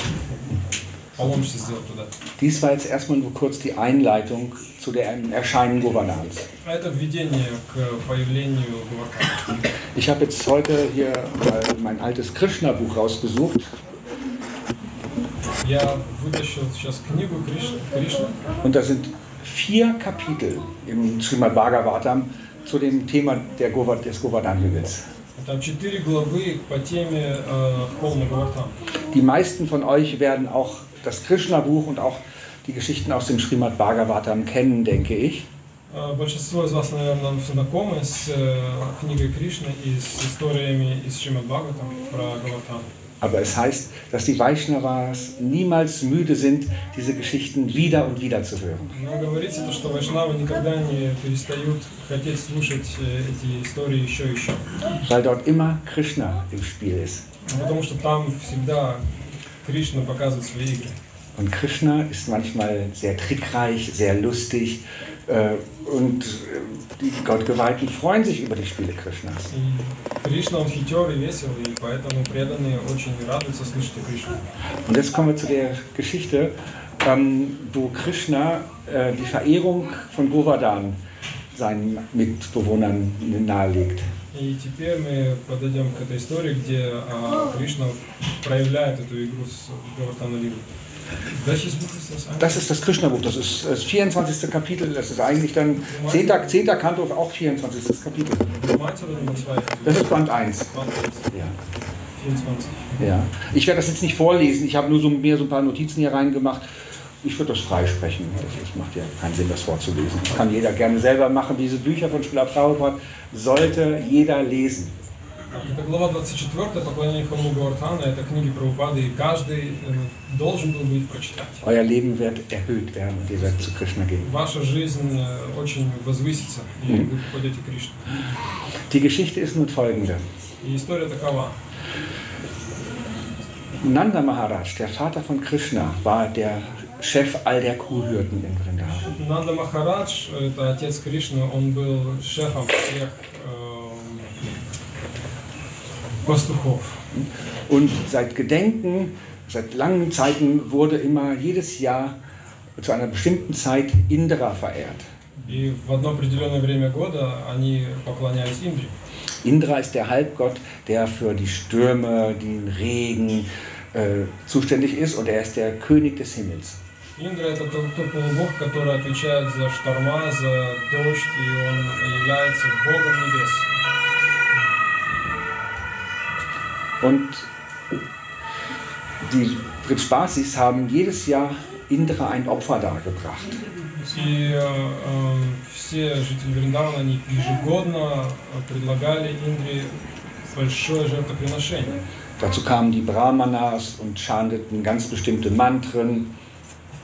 паломничество сделать туда. Dies war jetzt erstmal nur kurz die Einleitung zu dem Erscheinen Govardhans. А это введение к появлению Гавартана. Ich habe jetzt heute hier mal mein altes Krishna-Buch rausgesucht Я вытащил сейчас книгу Кришна, Кришна und da sind vier Kapitel im Srimad Bhagavatam zu dem Thema der Govard des Govardhan-Hügels. там четыре главы по теме э, полный Гавартан. Die meisten von euch werden auch das Krishna-Buch und auch die Geschichten aus dem Srimad Bhagavatam kennen, denke ich. Э, Большинство из вас, наверное, знакомы с э, книгой Кришны и с историями из Шримад Бхагаватам про Гавартан. Aber es heißt, dass die Vaishnavas niemals müde sind, diese Geschichten wieder und wieder zu hören. Weil dort immer Krishna im Spiel ist. Und Krishna ist manchmal sehr trickreich, sehr lustig, und äh, die Gottgeweihten freuen sich über die Spiele Krishnas. И Кришна, он хитер и весел, и поэтому преданные очень радуются слышать о Кришне. Und jetzt kommen wir zu der Geschichte, ähm, wo Krishna äh, die Verehrung von Govardhan seinen Mitbewohnern nahelegt. И теперь мы подойдем к этой истории, где а, Кришна проявляет эту игру с Гавартаналигу. Welches Buch ist das eigentlich? Das ist das Krishna-Buch, das ist das 24. Kapitel, das ist eigentlich dann 10. 10. Kanto, auch 24. Kapitel. Nummer 1 oder Nummer 2? Das ist Band 1. Ja. 24. Ja. Ich werde das jetzt nicht vorlesen, ich habe nur so, mir so ein paar Notizen hier reingemacht. Ich würde das freisprechen. Das macht ja keinen Sinn, das vorzulesen. Das kann jeder gerne selber machen. Diese Bücher von Schiller Prabhupada sollte jeder lesen. Это глава 24, поклонение храму Гавартана, это книги Прабхупады, и каждый э, должен был бы их прочитать. Euer Leben wird erhöht werden und ihr werdet zu Krishna gehen. Ваша жизнь э, очень возвысится, и вы попадете к Кришне. Die Geschichte ist nun folgende. И история такова. Nanda Maharaj, der Vater von Krishna, war der Chef all der Kuhhürden in Vrindavan. Нанда Махарадж, это отец Кришны, он был шефом всех эм, пастухов. Und seit Gedenken, seit langen Zeiten wurde immer jedes Jahr zu einer bestimmten Zeit Indra verehrt. И в одно определенное время года они поклонялись Индре. Indra ist der Halbgott, der für die Stürme, den Regen äh, zuständig ist und er ist der König des Himmels. Индра это тот, тот полубог, который отвечает за шторма, за дождь, и он является богом небес. die Fritspasis haben jedes Jahr Indra ein Opfer dargebracht. И э, э, все жители Вриндавана, они ежегодно предлагали Индре большое жертвоприношение. Dazu kamen die Brahmanas und chanteten ganz bestimmte Mantren.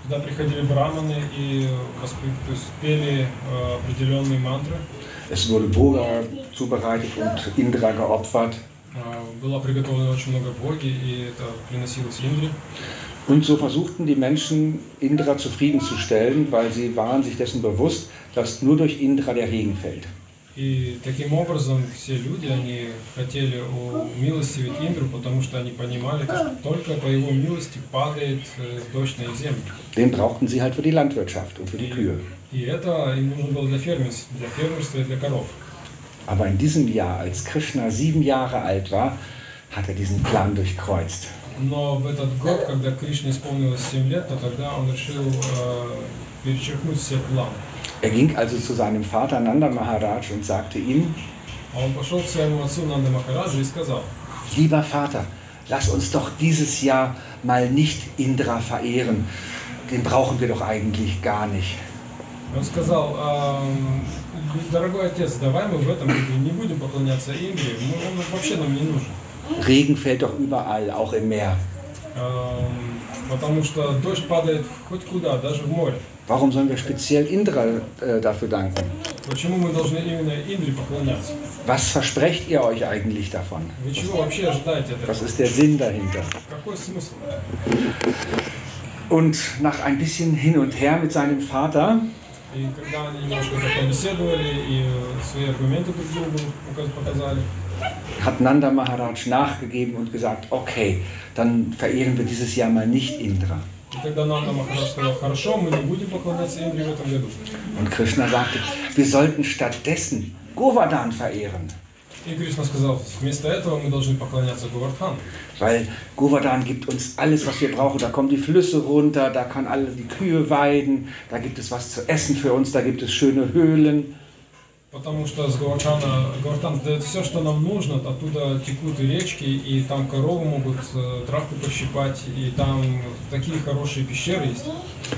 Туда приходили браманы и воспе- то есть пели э, определенные мантры. Es wurde Bhoga zubereitet und Indra geopfert. Э, Было приготовлено очень много боги, и это приносилось Индре. Und so versuchten die Menschen, Indra zufriedenzustellen, weil sie waren sich dessen bewusst, dass nur durch Indra der Regen fällt. И таким образом все люди, они хотели умилостивить Индру, потому что они понимали, что только по его милости падает э, дождь на их землю. Den brauchten sie halt für die Landwirtschaft und für die Kühe. И это им нужно было для фермерства, для фермерства и для коров. Aber in diesem Jahr, als Krishna sieben Jahre alt war, hat er diesen Plan durchkreuzt. Но в этот год, когда Кришне исполнилось 7 лет, то тогда он решил э, перечеркнуть все планы. Er ging also zu seinem Vater Nanda Maharaj und sagte ihm, А он пошел к своему отцу Нанда Махараджа и сказал, lieber Vater, lass uns doch dieses Jahr mal nicht Indra verehren. Den brauchen wir doch eigentlich gar nicht. он сказал, «Ам, дорогой отец, давай мы в этом году не будем поклоняться Индре, мы- он вообще нам не нужен. Regen fällt doch überall, auch im Meer. Ам, Потому что дождь падает хоть куда, даже в море. Warum sollen wir speziell Indra äh, dafür danken? Почему мы должны именно Индре поклоняться? Was versprecht ihr euch eigentlich davon? Вы чего вообще ожидаете от Was этого? ist der Sinn dahinter? Какой смысл? Und nach ein bisschen hin und her mit seinem Vater И когда они немножко так побеседовали и свои аргументы друг другу указ- показали, hat Nanda Maharaj nachgegeben und gesagt, okay, dann verehren wir dieses Jahr mal nicht Indra. и тогда Нанда Махарадж сказал, хорошо, мы не будем поклоняться Индре в этом году. Und Krishna sagte, wir sollten stattdessen Govardhan verehren, И Кришна сказал, вместо этого мы должны поклоняться Говардхану. weil Govardhan gibt uns alles, was wir brauchen. Da kommen die Flüsse runter, da kann alle die Kühe weiden, da gibt es was zu essen für uns, da gibt es schöne Höhlen. Потому что с Говардхана, Говардхан дает все, что нам нужно, оттуда текут и речки, и там коровы могут э, травку пощипать, и там такие хорошие пещеры есть.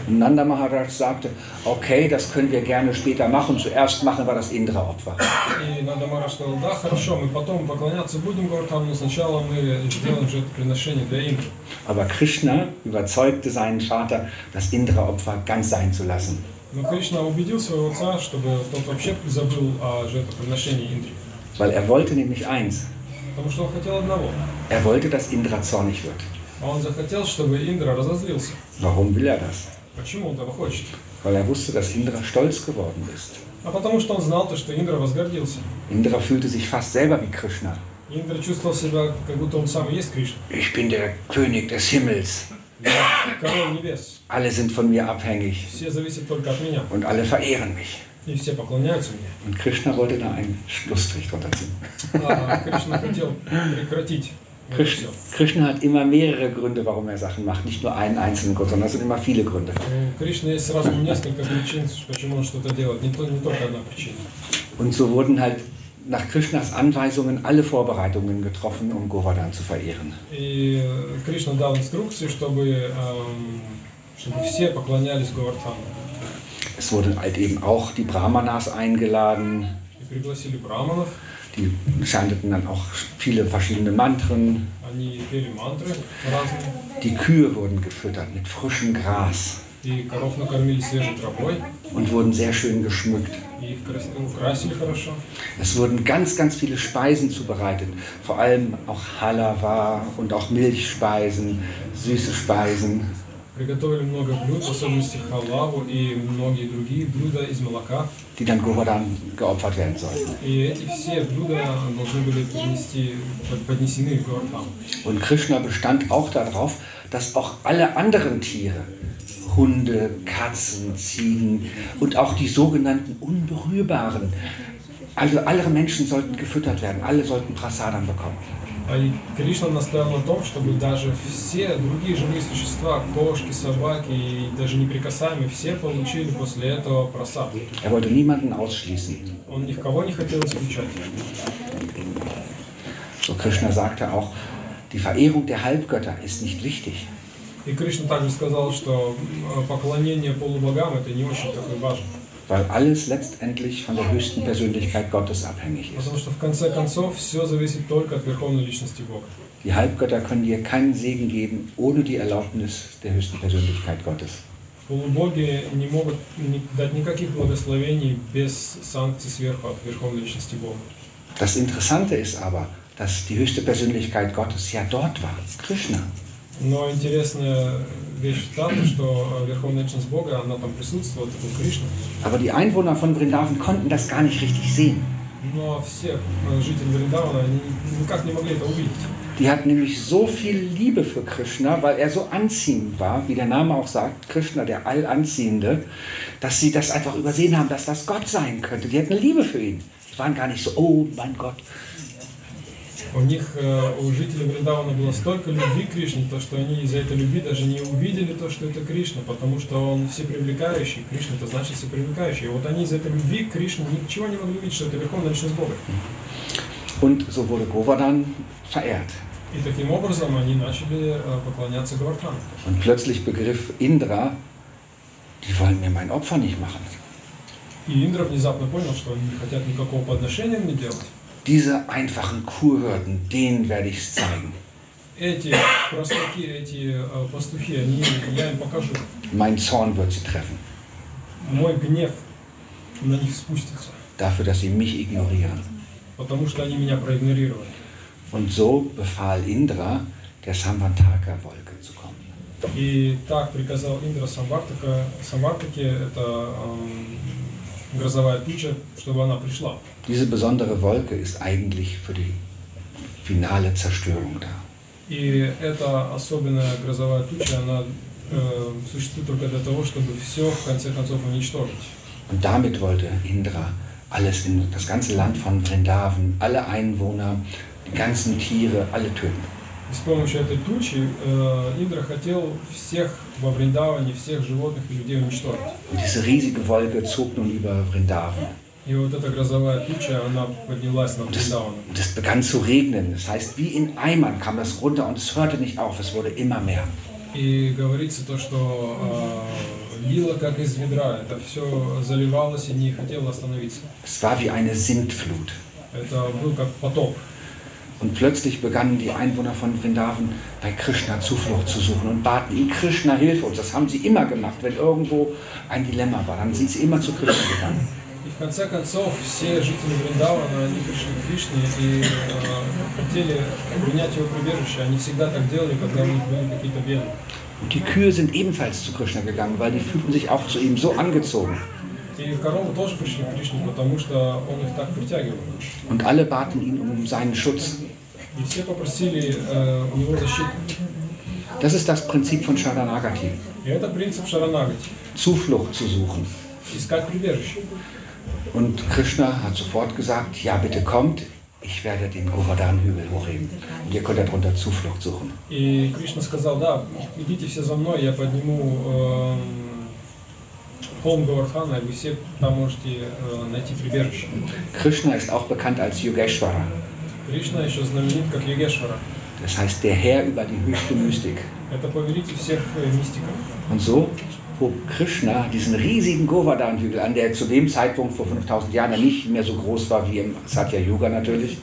Nanda Maharaj sagte, okay, das können wir gerne später machen. Zuerst machen wir das Indra-Opfer. И Нанда Махарадж сказал, да, хорошо, мы потом поклоняться будем Говардхану, но сначала мы сделаем жертвоприношение для Индры. Aber Krishna überzeugte seinen Vater, das Indra-Opfer ganz sein zu lassen. Но Кришна убедил своего отца, чтобы тот вообще забыл о жертвоприношении Индре. Weil er wollte nämlich eins. Потому что он хотел одного. Er wollte, dass Indra zornig wird. А он захотел, чтобы Индра разозлился. Warum will er das? Почему он этого хочет? Weil er wusste, dass Indra stolz geworden ist. А потому что он знал то, что Индра возгордился. Indra fühlte sich fast selber wie Krishna. Индра чувствовал себя, как будто он сам и есть Кришна. Ich bin der König des Himmels. Я король небес. Alle sind von mir abhängig Все зависит только от меня. und alle verehren mich. И все поклоняются мне. Und Krishna wollte da einen Schlussstrich drunter ziehen. [LAUGHS] А Кришна хотел прекратить это Krish- все. Krishna hat immer mehrere Gründe, warum er Sachen macht. Nicht nur einen einzelnen Grund, sondern es sind immer viele Gründe. У Кришны есть сразу несколько причин, почему он что-то делает. Не, то, не только одна причина. Und so wurden halt nach Krishnas Anweisungen alle Vorbereitungen getroffen, um Govardhan zu verehren. И э, Кришна дал инструкции, чтобы, эм, чтобы все поклонялись Говардхану. Es wurden halt eben auch die Brahmanas eingeladen, И пригласили браманов, die chanteten dann auch viele verschiedene Mantren. они пели мантры разные, Die Kühe wurden gefüttert mit frischem Gras и коров накормили свежей травой, und wurden sehr schön geschmückt. и их крас- украсили хорошо. Es wurden ganz, ganz viele Speisen zubereitet, vor allem auch Halava und auch Milchspeisen, süße Speisen. die dann Govardhan geopfert werden sollten. Und Krishna bestand auch darauf, dass auch alle anderen Tiere, Hunde, Katzen, Ziegen und auch die sogenannten Unberührbaren, also alle Menschen sollten gefüttert werden, alle sollten Prasadam bekommen. А и Кришна настоял на том, чтобы даже все другие живые существа, кошки, собаки и даже неприкасаемые, все получили после этого просад. Er wollte niemanden ausschließen. Он ни в кого не хотел исключать. So Krishna sagte auch, die Verehrung der Halbgötter ist nicht wichtig. И Кришна также сказал, что поклонение полубогам это не очень такой важно. weil alles letztendlich von der höchsten Persönlichkeit Gottes abhängig ist. Потому что в конце концов все зависит только от верховной личности Бога. Die Halbgötter können dir keinen Segen geben ohne die Erlaubnis der höchsten Persönlichkeit Gottes. Полубоги не могут ни- дать никаких благословений без санкций сверху от верховной личности Бога. Das Interessante ist aber, dass die höchste Persönlichkeit Gottes ja dort war, Krishna. Но интересная вещь та, что э, верховная личность Бога, она там присутствует, это был Кришна. Aber die Einwohner von Vrindavan konnten das gar nicht richtig sehen. Но все э, жители Вриндавана, они никак не могли это увидеть. Die hatten nämlich so viel Liebe für Krishna, weil er so anziehend war, wie der Name auch sagt, Krishna, der Allanziehende, dass sie das einfach übersehen haben, dass das Gott sein könnte. Die hatten Liebe für ihn. Die waren gar nicht so, oh mein Gott. У них, э, у жителей Вриндавана было столько любви к Кришне, то, что они из-за этой любви даже не увидели то, что это Кришна, потому что он всепривлекающий, Кришна это значит всепривлекающий. И вот они из-за этой любви к Кришне ничего не могли увидеть, что это верховная личность Бога. Und so wurde Govardhan verehrt. И таким образом они начали э, поклоняться Гавардхану. Und plötzlich begriff Indra, die wollen mir mein Opfer nicht machen. И Индра внезапно понял, что они не хотят никакого подношения мне делать. Diese einfachen Kurhürden, denen werde ich es zeigen. Эти простаки, эти э, пастухи, они, я им покажу. Mein Zorn wird sie treffen, Мой гнев на них спустится, dafür, dass sie mich ignorieren. потому что они меня проигнорировали. Und so befahl Indra, der Samvantaka-Wolke zu kommen. И так приказал Индра Самвартака, Самвартаке, это эм, грозовая туча, чтобы она пришла. Diese besondere Wolke ist eigentlich für die finale Zerstörung da. И эта особенная грозовая туча, она э, существует только для того, чтобы все в конце концов уничтожить. Und damit wollte Indra alles in das ganze Land von Vrindavan, alle Einwohner, die ganzen Tiere, alle töten. И с помощью этой тучи э, Индра хотел всех во Вриндаване, всех животных и людей уничтожить. Diese riesige Wolke zog nun über Vrindavan. И вот эта грозовая туча, она поднялась es, Вриндаваном. und es begann zu regnen. Das heißt, wie in Eimern kam es runter und es hörte nicht auf. Es wurde immer mehr. И говорится то, что э, лило как из ведра, это все заливалось и не хотело остановиться. Es war wie eine Sintflut. Это был как потоп. Und plötzlich begannen die Einwohner von Vrindavan bei Krishna Zuflucht zu suchen und baten ihn, Krishna, hilf uns. Das haben sie immer gemacht, wenn irgendwo ein Dilemma war. Dann sind sie immer zu Krishna gegangen. И в конце концов все жители Вриндавана, они пришли к Кришне и э, хотели принять его прибежище. Они всегда так делали, когда у них были какие-то беды. Und die Kühe sind ebenfalls zu Krishna gegangen, weil die fühlten sich auch zu ihm so angezogen. И коровы тоже пришли к Кришне, потому что он их так притягивал. Und alle baten ihn um seinen Schutz. И все попросили э, у него защиты. Das ist das Prinzip von Sharanagati. И это принцип Шаранагати. Zuflucht zu suchen. Искать прибежище. Und Krishna hat sofort gesagt, ja bitte kommt, ich werde den Govardhan-Hügel hochheben. Und ihr könnt darunter Zuflucht suchen. И Кришна сказал, да, идите все за мной, я подниму эм, Krishna ist auch bekannt als Yogeshwara. Кришна еще знаменит как Йогешвара. Das heißt der Herr über die höchste Mystik. Это повелитель всех э, мистиков. Und so hob Krishna diesen riesigen Govardhan-Hügel an, der zu dem Zeitpunkt vor 5000 Jahren ja nicht mehr so groß war wie im Satya Yuga natürlich.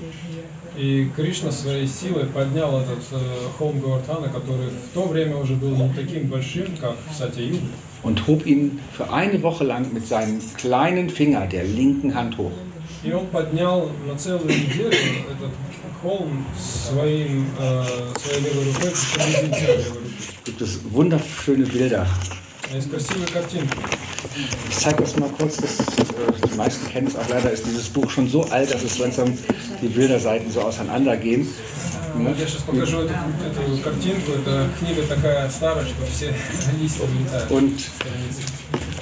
И Кришна своей силой поднял этот э, холм Гавардхана, который в то время уже был не таким большим, как Сатя Юга. Und hob ihn für eine Woche lang mit seinem kleinen Finger der linken Hand hoch. И он поднял на целую неделю этот холм своим, э, своей левой рукой, причем мизинцем левой руки. Gibt es wunderschöne Bilder. Есть красивые картинки. Ich zeige das mal kurz, das, äh, die meisten kennen es auch leider, ist dieses Buch schon so alt, dass es langsam die Bilderseiten so auseinandergehen. [LAUGHS] Und,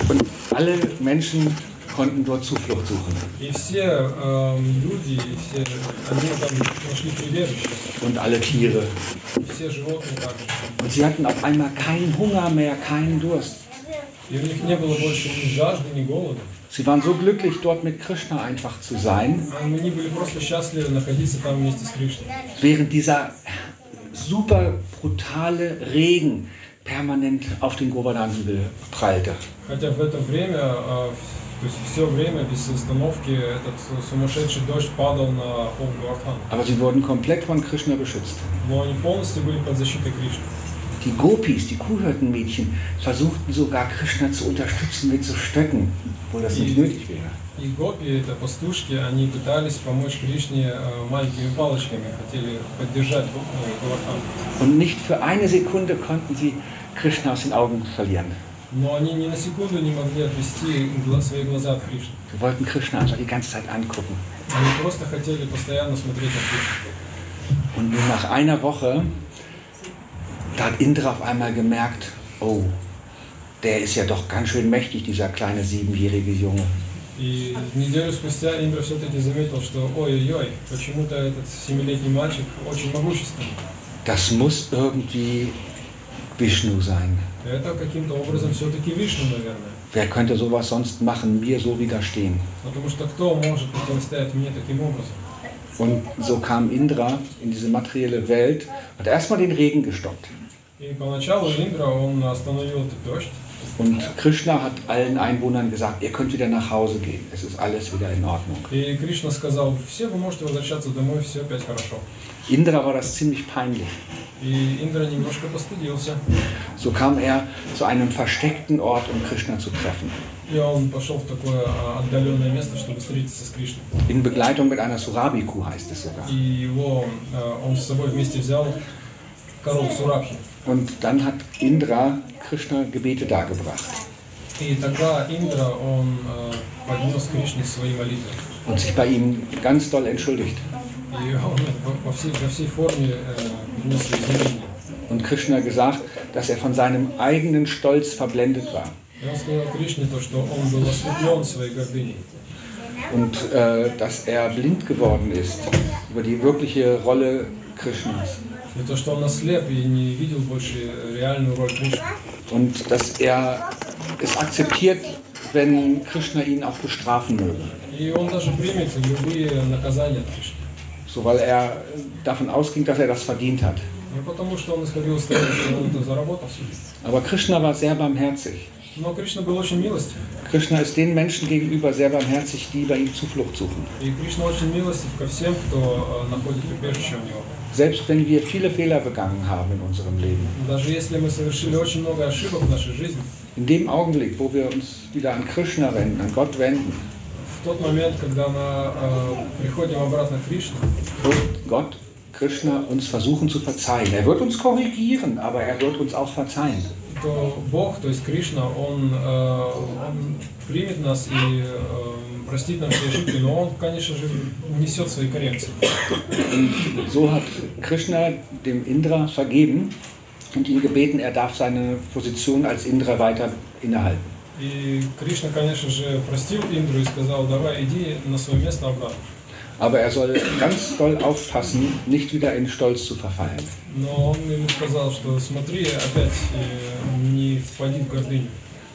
und alle Menschen konnten dort Zuflucht suchen. Und alle Tiere. Und sie hatten auf einmal keinen Hunger mehr, keinen Durst. Sie waren so glücklich, dort mit Krishna einfach zu sein. Während dieser super brutale Regen permanent auf den Govardhan-Hügel prallte. Aber sie wurden komplett von Krishna beschützt. Но они полностью были под защитой Кришны. Die Gopis, die Kuhhirtenmädchen, versuchten sogar Krishna zu unterstützen mit so Stöcken, obwohl das nicht nötig wäre. И гопи, это пастушки, они пытались помочь Кришне э, маленькими палочками, хотели поддержать э, Гавардхан. Und nicht für eine Sekunde konnten sie Krishna aus den Augen verlieren. Но они ни на секунду не могли отвести гла- свои глаза от Кришны. Sie wollten Krishna einfach die ganze Zeit angucken. Они просто хотели постоянно смотреть на Кришну. Und nur nach einer Woche, da hat Indra auf einmal gemerkt, oh, der ist ja doch ganz schön mächtig, dieser kleine siebenjährige Junge. И неделю спустя Индра все-таки заметил, что ой-ой-ой, почему-то этот семилетний мальчик очень могущественный. Das muss irgendwie Vishnu sein. Это каким-то образом все-таки Вишну, наверное. Wer könnte sowas sonst machen, mir so widerstehen? Потому что кто может противостоять мне таким образом? Und so kam Indra in diese materielle Welt, hat erstmal den Regen gestoppt. Und Krishna hat allen Einwohnern gesagt, ihr könnt wieder nach Hause gehen, es ist alles wieder in Ordnung. Indra war das ziemlich peinlich. So kam er zu einem versteckten Ort, um Krishna zu treffen. In Begleitung mit einer Surabi-Kuh heißt es sogar. Und dann hat Indra Krishna Gebete dargebracht. Und sich bei ihm ganz doll entschuldigt. Und Krishna gesagt, dass er von seinem eigenen Stolz verblendet war. И он сказал Кришне то, что он был ослеплен своей гордыней. Und äh, dass er blind geworden ist über die wirkliche Rolle Krishnas. И то, что он ослеп и не видел больше реальную роль Кришны. Und dass er es akzeptiert, wenn Krishna ihn auch bestrafen möge. И он даже примет любые наказания от Кришны. So, weil er davon ausging, dass er das verdient hat. Не потому, что он исходил из того, что он это заработал себе. Aber Krishna war sehr barmherzig. Но Кришна был очень милостив. Krishna ist den Menschen gegenüber sehr barmherzig, die bei ihm Zuflucht suchen. И Кришна очень милостив ко всем, кто э, находит убежище у него. Selbst wenn wir viele Fehler begangen haben in unserem Leben. Даже если мы совершили очень много ошибок в нашей жизни, In dem Augenblick, wo wir uns wieder an Krishna wenden, an Gott wenden, в тот момент, когда мы э, приходим обратно к Кришне, wird Gott, Krishna, uns versuchen zu verzeihen. Er wird uns korrigieren, aber er wird uns auch verzeihen. Бог, то есть Кришна, Он, э, он примет нас и э, простит нам все ошибки, но Он, конечно же, несет свои коррекции. So hat Krishna dem Indra vergeben und ihn gebeten, er darf seine Position als Indra weiter innehalten. И Кришна, конечно же, простил Индру и сказал, давай, иди на свое место обратно. Aber er soll ganz doll aufpassen, nicht wieder in Stolz zu verfallen. Но он ему сказал, что смотри, опять э, не впади в гордыню.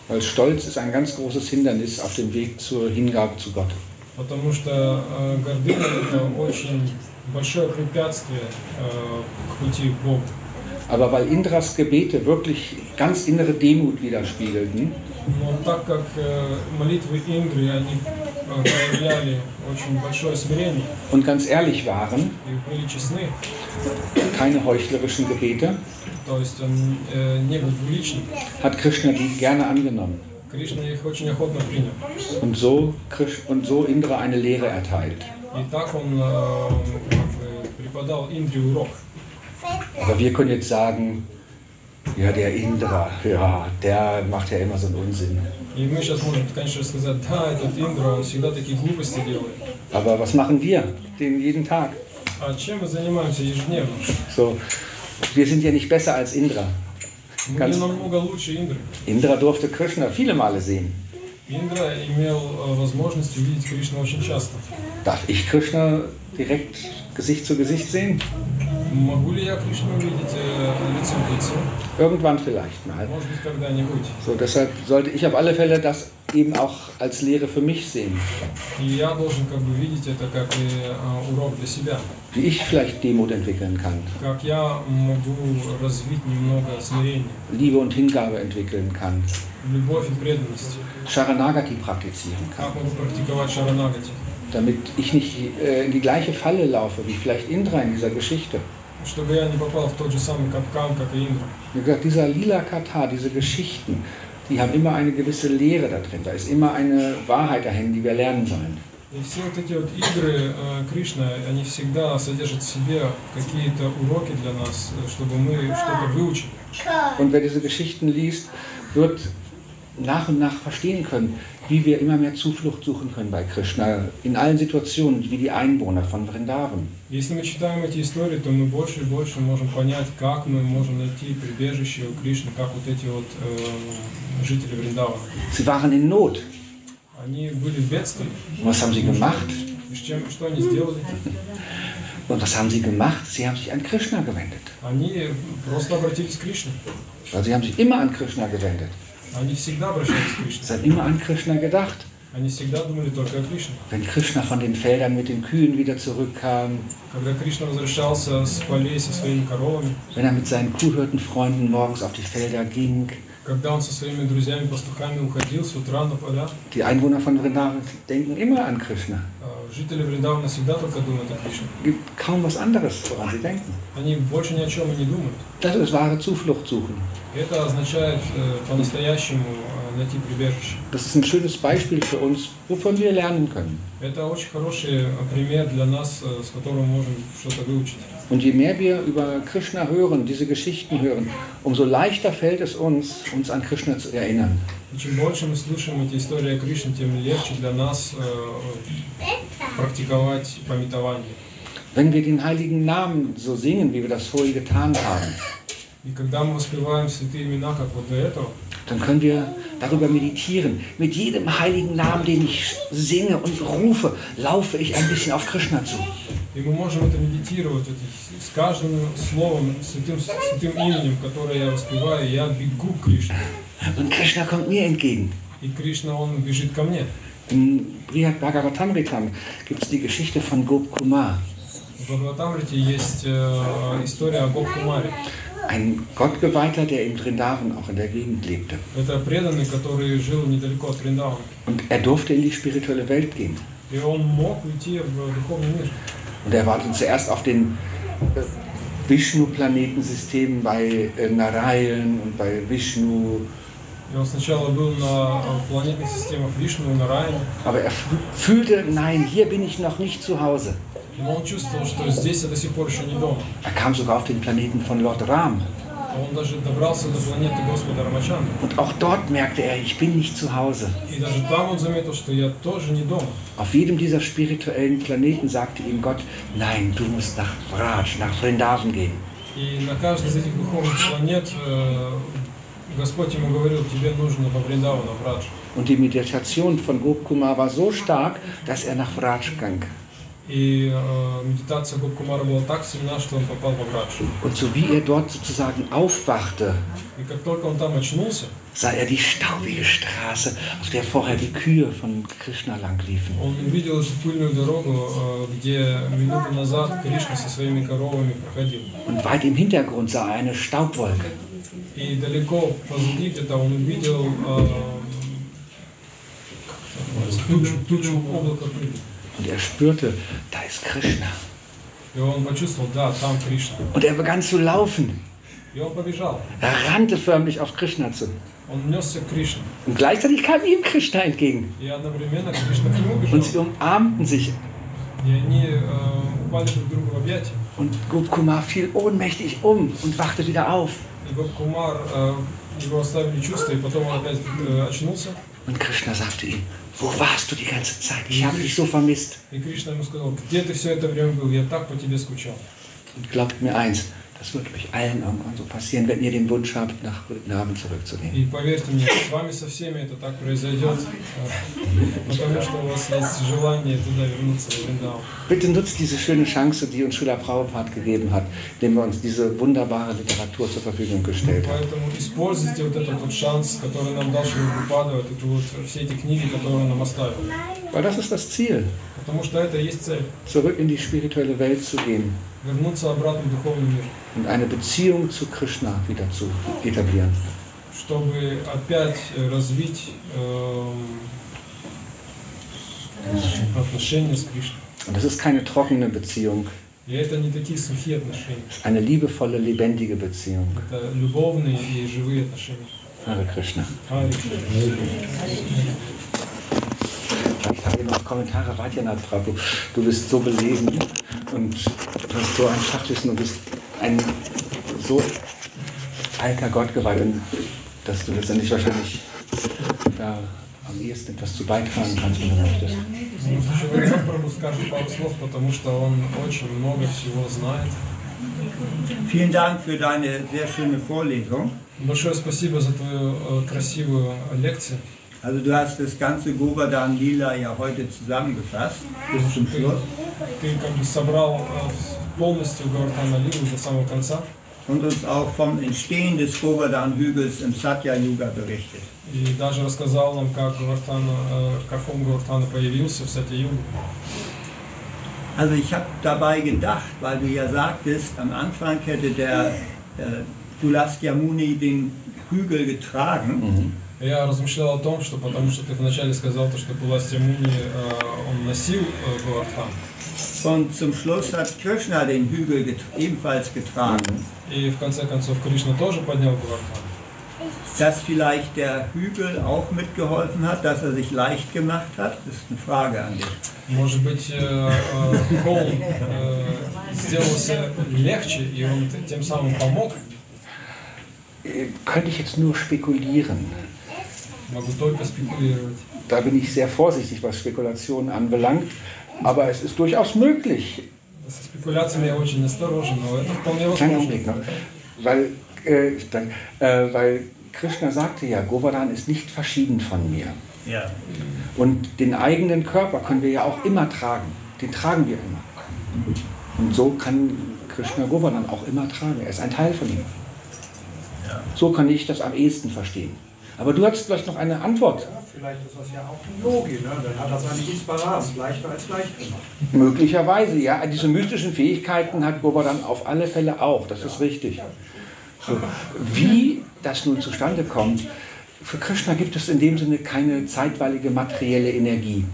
Weil Stolz ist ein ganz großes Hindernis auf dem Weg zur Hingabe zu Gott. Потому что э, гордыня это очень большое препятствие э, к пути к Богу. Aber weil Indras Gebete wirklich ganz innere Demut widerspiegelten, Но так как э, молитвы Индры, они und ganz ehrlich waren, keine heuchlerischen Gebete, hat Krishna die gerne angenommen. Und so, und so Indra eine Lehre erteilt. Aber wir können jetzt sagen, ja, der Indra, ja, der macht ja immer so einen Unsinn. И мы сейчас можем, конечно, сказать, да, этот Индра, он всегда такие глупости делает. Aber was machen wir den jeden Tag? А чем мы занимаемся ежедневно? So, wir sind ja nicht besser als Indra. Мы Ganz- не намного лучше Индры. Indra durfte Krishna viele Male sehen. Индра имел э, возможность увидеть Кришну очень часто. Darf ich Krishna direkt Gesicht zu Gesicht sehen? Могу ли я Кришну увидеть э, лицом к лицу? Irgendwann vielleicht mal. Может быть, когда-нибудь. So, deshalb sollte ich auf alle Fälle das eben auch als Lehre für mich sehen. И я должен как бы видеть это как и э, урок для себя. Wie ich vielleicht Demut entwickeln kann, Как я могу развить немного смирения, Liebe und Hingabe entwickeln kann, любовь и преданность. Sharanagati praktizieren kann. Как могу практиковать шаранагати. Damit ich nicht äh, in die gleiche Falle laufe, wie vielleicht Indra in dieser Geschichte. Чтобы я не попал в тот же самый капкан, как и Индра. Wie gesagt, dieser lila Katar, diese Geschichten, die haben immer eine gewisse Lehre da drin. Da ist immer eine Wahrheit dahin, die wir lernen sollen. И все вот эти вот игры э, Кришна, они всегда содержат в себе какие-то уроки для нас, э, чтобы мы что-то выучили. Und wer diese Geschichten liest, wird nach und nach verstehen können, wie wir immer mehr Zuflucht suchen können bei Krishna in allen Situationen, wie die Einwohner von Vrindavan. Если мы читаем эти истории, то мы больше и больше можем понять, как мы можем найти прибежище у Кришны, как вот эти вот э, жители Вриндавана. Sie waren in Not. Они были в бедствии. Und was haben sie gemacht? И с чем, что они сделали? Und was haben sie gemacht? Sie haben sich an Krishna gewendet. Они просто обратились к Кришне. Also sie haben sich immer an Krishna gewendet. Es hat immer an Krishna gedacht. Wenn Krishna von den Feldern mit den Kühen wieder zurückkam, wenn er mit seinen Kuhhirtenfreunden morgens auf die Felder ging, когда он со своими друзьями-пастухами уходил с утра на поля, die Einwohner von Vrindavan denken immer an Krishna. э, жители Вриндавана всегда только думают о Кришне. Es gibt kaum was anderes, woran sie denken. Они больше ни о чем и не думают. Das ist wahre Zuflucht suchen. И это означает э, по-настоящему э, найти прибежище. Das ist ein schönes Beispiel für uns, wovon wir lernen können. Это очень хороший э, пример для нас, э, с которым мы можем что-то выучить. Und je mehr wir über Krishna hören, diese Geschichten hören, umso leichter fällt es uns, uns an Krishna zu erinnern. И чем больше мы слушаем эти истории о Кришне, тем легче для нас э, практиковать пометование. Wenn wir den heiligen Namen so singen, wie wir das vorhin getan haben, И когда мы воспеваем святые имена, как вот до этого, dann können wir darüber meditieren. Mit jedem heiligen Namen, den ich singe und rufe, laufe ich ein bisschen auf Krishna zu. и мы можем это медитировать, это с каждым словом, святым, святым именем, которое я воспеваю, я бегу к Кришне. Und Krishna kommt mir entgegen. И Кришна, он бежит ко мне. Im Brihad Bhagavatamritam gibt es die Geschichte von Gop Kumar, В Бхагаватамрите есть э, история о Гопкумаре. ein Gottgeweihter, der in Vrindavan auch in der Gegend lebte. Это преданный, который жил недалеко от Вриндауна. Und er durfte in die spirituelle Welt gehen. И он мог уйти в духовный мир. Und er war zuerst auf den äh, Vishnu-Planetensystemen bei äh, Narayan und bei Vishnu. И он сначала был на э, планетных системах Вишну и Нараяна, Aber er fü- fühlte, nein, hier bin ich noch nicht zu Hause. но он чувствовал, что здесь я до сих пор еще не дома. Er kam sogar auf den Planeten von Lord Ram. Auch dort merkte er, ich bin nicht zu Hause. Auf jedem dieser spirituellen Planeten sagte ihm Gott, nein, du musst nach Vraj, nach Vrindavan gehen. Und die Meditation von Gopkumar war so stark, dass er nach Vraj ging. И э, медитация Гопкумара была так сильна, что он попал во Врадж. Und so wie er dort sozusagen aufwachte, И как только он там очнулся, sah er die staubige Straße, auf der vorher die Kühe von Krishna lang liefen. он увидел эту пыльную дорогу, э, где минуту назад Кришна со своими коровами проходил. Und weit im Hintergrund sah er eine Staubwolke. И далеко позади где-то он увидел э, как это называется, тучу, тучу облака пыли. Und er spürte, da ist Krishna. Und er begann zu laufen. Er rannte förmlich auf Krishna zu. Und gleichzeitig kam ihm Krishna entgegen. Und sie umarmten sich. Und Gopkumar fiel ohnmächtig um und wachte wieder auf. Und Krishna sagte ihm, wo warst du die ganze Zeit? Ich habe dich so vermisst. Und glaubt mir eins, das wird euch allen irgendwann so passieren, wenn ihr den Wunsch habt, nach Namen zurückzugehen. И поверьте мне, с вами со всеми это так произойдет, э, потому что у вас есть желание туда вернуться, в Вриндаван. Bitte nutzt diese schöne Chance, die uns Srila Prabhupada gegeben hat, indem er uns diese wunderbare Literatur zur Verfügung gestellt hat. Поэтому используйте вот этот вот шанс, который нам дал Шрилапрапада, вот эту вот, все эти книги, которые он нам оставил. Weil das ist das Ziel, Потому что это и есть цель. zurück in die spirituelle Welt zu gehen Вернуться обратно в духовный мир. und eine Beziehung zu Krishna wieder zu etablieren. чтобы опять э, развить эм, отношения с Кришной. Und das ist keine trockene Beziehung, И это не такие сухие отношения. es ist eine liebevolle, lebendige Beziehung. Это любовные и живые отношения. Hare Krishna. Хари Кришна. Vielleicht haben wir noch Kommentare. Vaidyanatha Prabhu, du bist so belesen und du hast so ein Fachwissen und bist ein so alter Gottgewalt, und dass du letztendlich wahrscheinlich da am ehesten etwas zu beitragen kannst, wenn du möchtest. Ну, Шиваринат Прабhu скажет пару слов, потому что он очень много всего знает. Vielen Dank für deine sehr schöne Vorlesung. Большое спасибо за твою э, красивую лекцию. Also du hast das ganze Govardhan Lila ja heute zusammengefasst, bis zum Schluss. Ты как бы собрал э, полностью Гавардхана Лилу до самого конца. Und uns auch vom Entstehen des Govardhan-Hügels im Satya-Yuga berichtet. И даже рассказал нам, как Гавардхан, э, как он Гавардхана появился в Сати-Югу. Also ich habe dabei gedacht, weil du ja sagtest, am Anfang hätte der äh, Pulastya Muni den Hügel getragen. Я размышлял о том, что потому что ты вначале сказал, то, что Пуластья Муни, э, он носил э, Гавардхан. Und zum Schluss hat Krishna den Hügel get ebenfalls getragen. И в конце концов Кришна тоже поднял Гавардхан. Dass vielleicht der Hügel auch mitgeholfen hat, dass er sich leicht gemacht hat, das ist eine Frage an dich. Может быть, э, э, холм э, сделался легче, и он т- тем самым помог. Äh, Könnte ich jetzt nur spekulieren. Могу только спекулировать. Da bin ich sehr vorsichtig, was Spekulationen anbelangt. Aber es ist durchaus möglich, Со спекуляциями я очень осторожен, но это вполне Kleinen возможно. Augenblick noch. Weil, äh, dann, äh, weil Krishna sagte ja, Govardhan ist nicht verschieden von mir. Ja. Und den eigenen Körper können wir ja auch immer tragen. Den tragen wir immer. Und so kann Krishna Govardhan auch immer tragen. Er ist ein Teil von ihm. So kann ich das am ehesten verstehen. Aber du hast vielleicht noch eine Antwort. Ja, vielleicht ist das ja auch ein Yogi, ne? dann hat er seine Isparas leichter als leicht gemacht. Möglicherweise, ja. Diese mystischen Fähigkeiten hat Govardhan auf alle Fälle auch. Das ist richtig. So. Wie das nun zustande kommt, für Krishna gibt es in dem Sinne keine zeitweilige materielle Energie.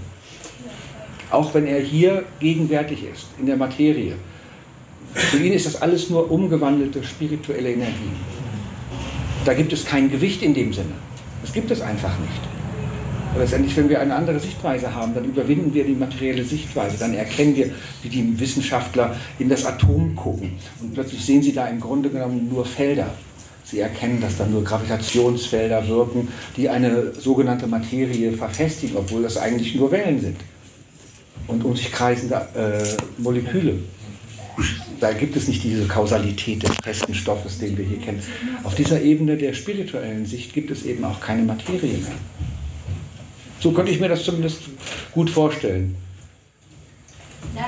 Auch wenn er hier gegenwärtig ist, in der Materie. Für ihn ist das alles nur umgewandelte spirituelle Energie. Da gibt es kein Gewicht in dem Sinne. Das gibt es einfach nicht. Letztendlich, wenn wir eine andere Sichtweise haben, dann überwinden wir die materielle Sichtweise. Dann erkennen wir, wie die Wissenschaftler in das Atom gucken. Und plötzlich sehen sie da im Grunde genommen nur Felder. Sie erkennen, dass da nur Gravitationsfelder wirken, die eine sogenannte Materie verfestigen, obwohl das eigentlich nur Wellen sind. Und um sich kreisende äh, Moleküle Da gibt es nicht diese Kausalität des festen Stoffes, den wir hier kennen. Auf dieser Ebene der spirituellen Sicht gibt es eben auch keine Materie mehr. So könnte ich mir das zumindest gut vorstellen.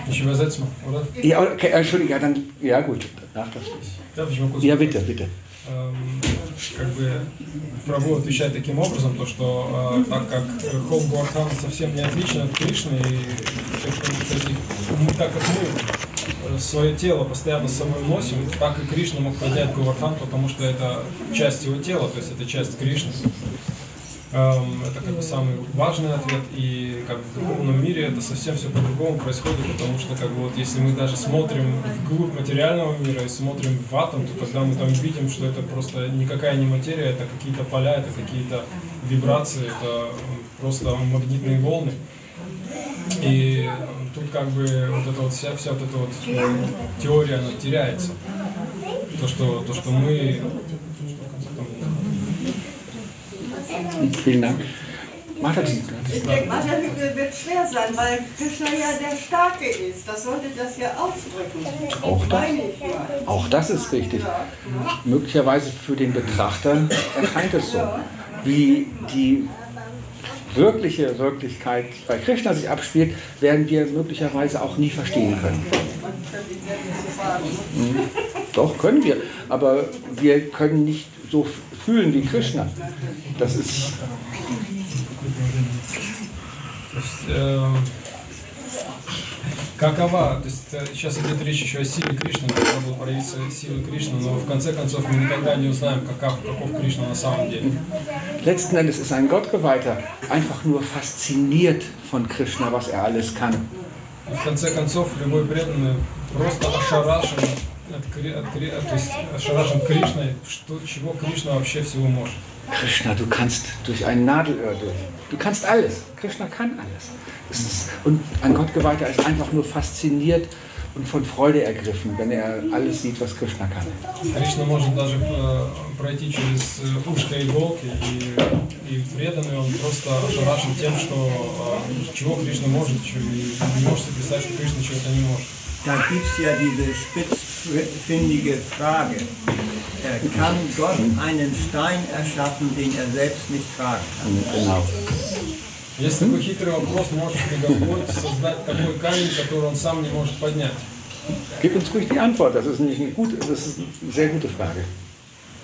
Ich übersetze mal, oder? Ja, okay, Entschuldigung, ja, dann, ja gut, nach das. Darf ich mal kurz Ja, bitte, bitte. Эм, как бы Прабhu отвечает таким образом, то что э, так как Холм Гуардхан совсем не отличен от Кришны, и то, что, кстати, мы, так как мы э, свое тело постоянно с собой носим, так и Кришна мог поднять Гуардхан, потому что это часть его тела, то есть это часть Кришны. Эм, Это как бы самый важный ответ, и как в духовном мире это совсем все по-другому происходит, потому что как бы вот если мы даже смотрим вглубь материального мира и смотрим в атом, то тогда мы там видим, что это просто никакая не материя, это какие-то поля, это какие-то вибрации, это просто магнитные волны. И тут как бы вот эта вот вся, вся вот эта вот э, теория, она теряется. То, что, то, что мы Vielen Dank. Martha, Sie- Ich denke, manchmal wird schwer sein, weil Krishna ja der Starke ist. Das sollte das ja ausdrücken. Auch das? Meine ich mal. Auch das ist richtig. Möglicherweise für den Betrachter erscheint es so. Wie die wirkliche Wirklichkeit bei Krishna sich abspielt, werden wir möglicherweise auch nie verstehen können. Mhm. Doch, können wir, aber wir können nicht so fühlen wie Krishna. Das ist. Das, äh какова, то есть э, сейчас идет речь еще о силе Кришны, должна была проявиться сила Кришны, но в конце концов мы никогда не узнаем, каков, каков Кришна на самом деле. letzten Endes ist ein Gottgeweihter einfach nur fasziniert von Krishna, was er alles kann. И в конце концов любой преданный просто ошарашен, от, от Кри- то есть ошарашен Кришной, что, чего Кришна вообще всего может. Krishna, du kannst durch ein Nadelöhr durch. Du kannst alles. Krishna kann alles. Es ist, und ein Gottgeweihter ist einfach nur fasziniert und von Freude ergriffen, wenn er alles sieht, was Krishna kann. Кришна может даже э, пройти через э, ушко иголки, и, и преданный он просто ошарашен тем, что э, чего Кришна может, чего- и не может себе представить, что Кришна чего-то не может. Da gibt es ja diese spitzfindige Frage. Äh, Kann Gott einen Stein erschaffen, den er selbst nicht tragen kann? Genau. Есть такой хитрый вопрос, может ли Господь создать такой камень, который он сам не может поднять? Gib uns ruhig die Antwort. Das ist nicht eine gute, das ist eine sehr gute Frage.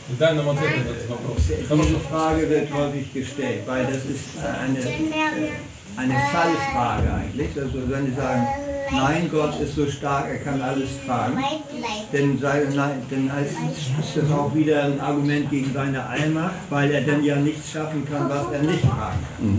И дай нам ответ на этот вопрос. Diese Frage wird häufig gestellt, weil das ist eine, äh, eine Fallfrage eigentlich. Also wenn Sie sagen, nein, Gott ist so stark, er kann alles tragen, dann, sei, nein, dann heißt, ist das auch wieder ein Argument gegen seine Allmacht, weil er dann ja nichts schaffen kann, was er nicht tragen kann.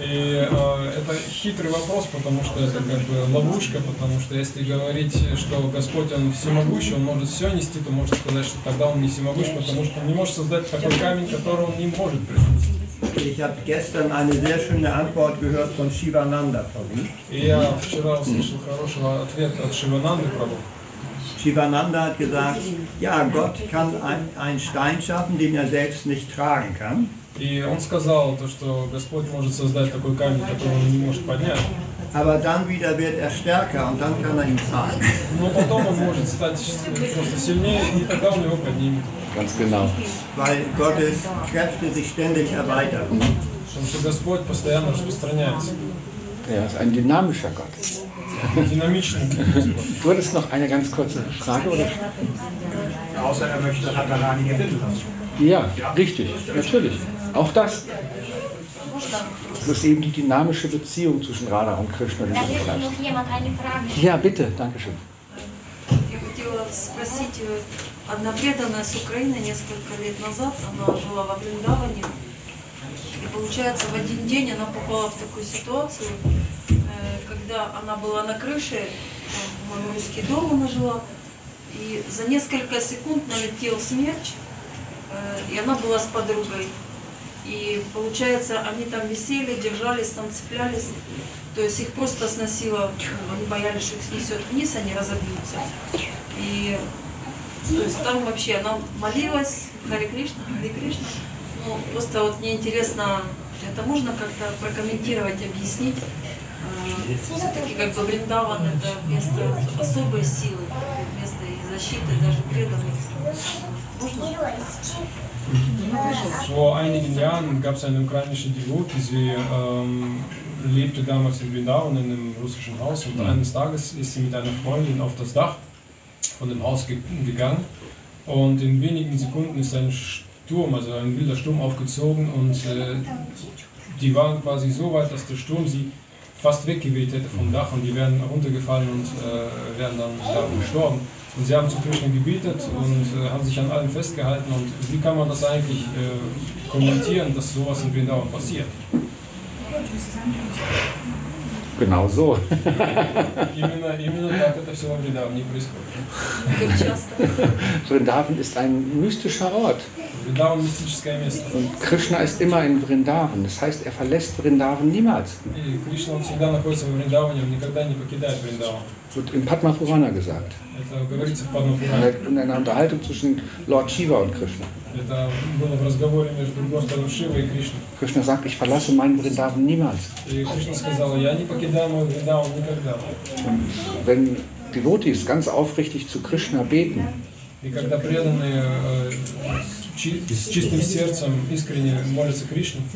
И э, это хитрый вопрос, потому что это как бы ловушка, потому что если говорить, что Господь Он всемогущий, Он может все нести, то можно сказать, что тогда Он не всемогущ, потому что Он не может создать такой камень, который Он не может принести. Ich habe gestern eine sehr schöne Antwort gehört von Shivananda Prabhu. И я вчера услышал хорошего ответа от Шивананды Прабhu. Shivananda hat gesagt, ja, Gott kann ein- einen Stein schaffen, den er selbst nicht tragen kann. И он сказал, то, что Господь может создать такой камень, который он не может поднять. Aber dann wieder wird er stärker und dann kann er ihn tragen. Но потом он может стать просто сильнее, и тогда он его поднимет. Ganz genau. Weil Gottes Kräfte sich ständig erweitern. Потому что Господь постоянно распространяется. Er ist ein dynamischer Gott. Динамичный Господь. Du hattest noch eine ganz kurze Frage, oder? Außer er möchte Radharani gewinnen lassen. Ja, richtig, natürlich. Auch das. Das ist eben die dynamische Beziehung zwischen Radha und Krishna, Da beschreibst. noch jemand eine Frage. Ja, bitte, danke schön. Я хотела спросить, э, одна преданная с Украины несколько лет назад, она жила во Вриндаване, и получается в один день она попала в такую ситуацию, э, когда она была на крыше, по-моему, русский дом она жила, и за несколько секунд налетел смерч, э, и она была с подругой. И получается, они там висели, держались, там цеплялись. То есть их просто сносило, они боялись, что их снесет вниз, они разобьются. И то есть там вообще она молилась, Хари Кришна, Хари Кришна. Ну, просто вот мне интересно, это можно как-то прокомментировать, объяснить? Все-таки как бы Вриндаван это место особой силы, место и защиты даже преданных. Можно? Vor einigen Jahren gab es eine ukrainische Devotee, sie ähm, lebte damals in Vrindavan in einem russischen Haus. Und eines Tages ist sie mit einer Freundin auf das Dach von dem Haus ge gegangen. Und in wenigen Sekunden ist ein Sturm, also ein wilder Sturm aufgezogen und äh, die waren quasi so weit, dass der Sturm sie fast weggeweht hätte vom Dach und die wären runtergefallen und äh, wären dann da gestorben. Und sie haben zu Krishna gebetet und äh, haben sich an allem festgehalten. Und wie kann man das eigentlich äh, kommentieren, dass sowas in Vrindavan passiert? Genau so. Именно, именно так это все во Вриндаване и происходит. Как часто? Vrindavan ist ein mystischer Ort. Вриндаван мистическое место. Und Krishna ist immer in Vrindavan. Das heißt, er verlässt Vrindavan niemals. И Кришна, он всегда находится во Вриндаване, он никогда не покидает Вриндаван. Wird im Padma Purana gesagt. Это говорится в In Падмапуране. einer- In einer Unterhaltung zwischen Lord Shiva und Krishna. Krishna sagt, ich verlasse meinen Vrindavan niemals. Und wenn Devotis ganz aufrichtig zu Krishna beten,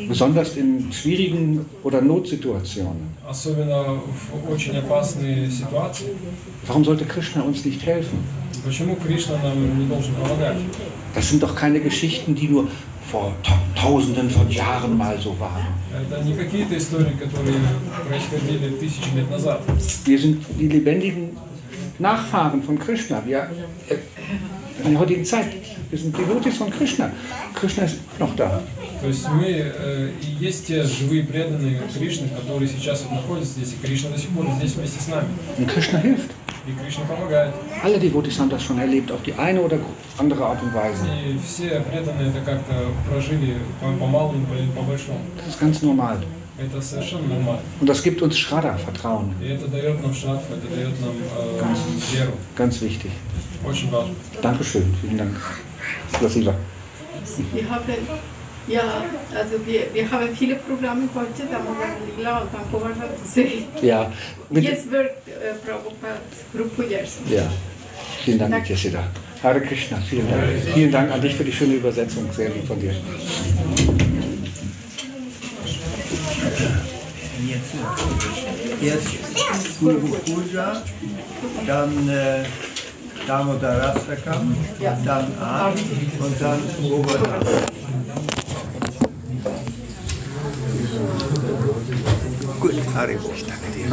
Besonders in schwierigen oder Notsituationen. Warum sollte Krishna uns nicht helfen? почему Кришна нам не должен помогать? Das sind doch keine Geschichten, die nur vor ta- Tausenden von Jahren mal so waren. Это не какие-то истории, которые происходили тысячи лет назад. Wir sind die lebendigen Nachfahren von Krishna. Wir, äh, in der heutigen Zeit, wir sind Devotees von Krishna. Krishna ist immer noch da. То есть мы э, и есть те живые преданные Кришны, которые сейчас вот находятся здесь, и Кришна до сих пор здесь вместе с нами. Und Krishna hilft. И Кришна помогает. Alle Devotees haben das schon erlebt, auf die eine oder andere Art und Weise. И все преданные это как-то прожили по, по малому или по большому. Das ist ganz normal. Это совершенно нормально. Und das gibt uns Shraddha, Vertrauen. И это дает нам шатф, это дает нам э, веру. Ganz wichtig. Очень важно. Dankeschön. Vielen Dank. Spasiba. Wir haben, ja, also wir, wir haben viele Programme heute, da muss man Lila und Pankova sehen. Ja, mit, Jetzt wird äh, Prabhupada Gruppe jetzt. ja. Vielen Dank, Nityasida. Hare Krishna, vielen Dank. Vielen Dank an dich für die schöne Übersetzung. Sehr lieb von dir. Jetzt Guru Puja, dann äh, Damodarastakam, dann An und dann Govardhan. Gut, Haribo. Ich danke dir.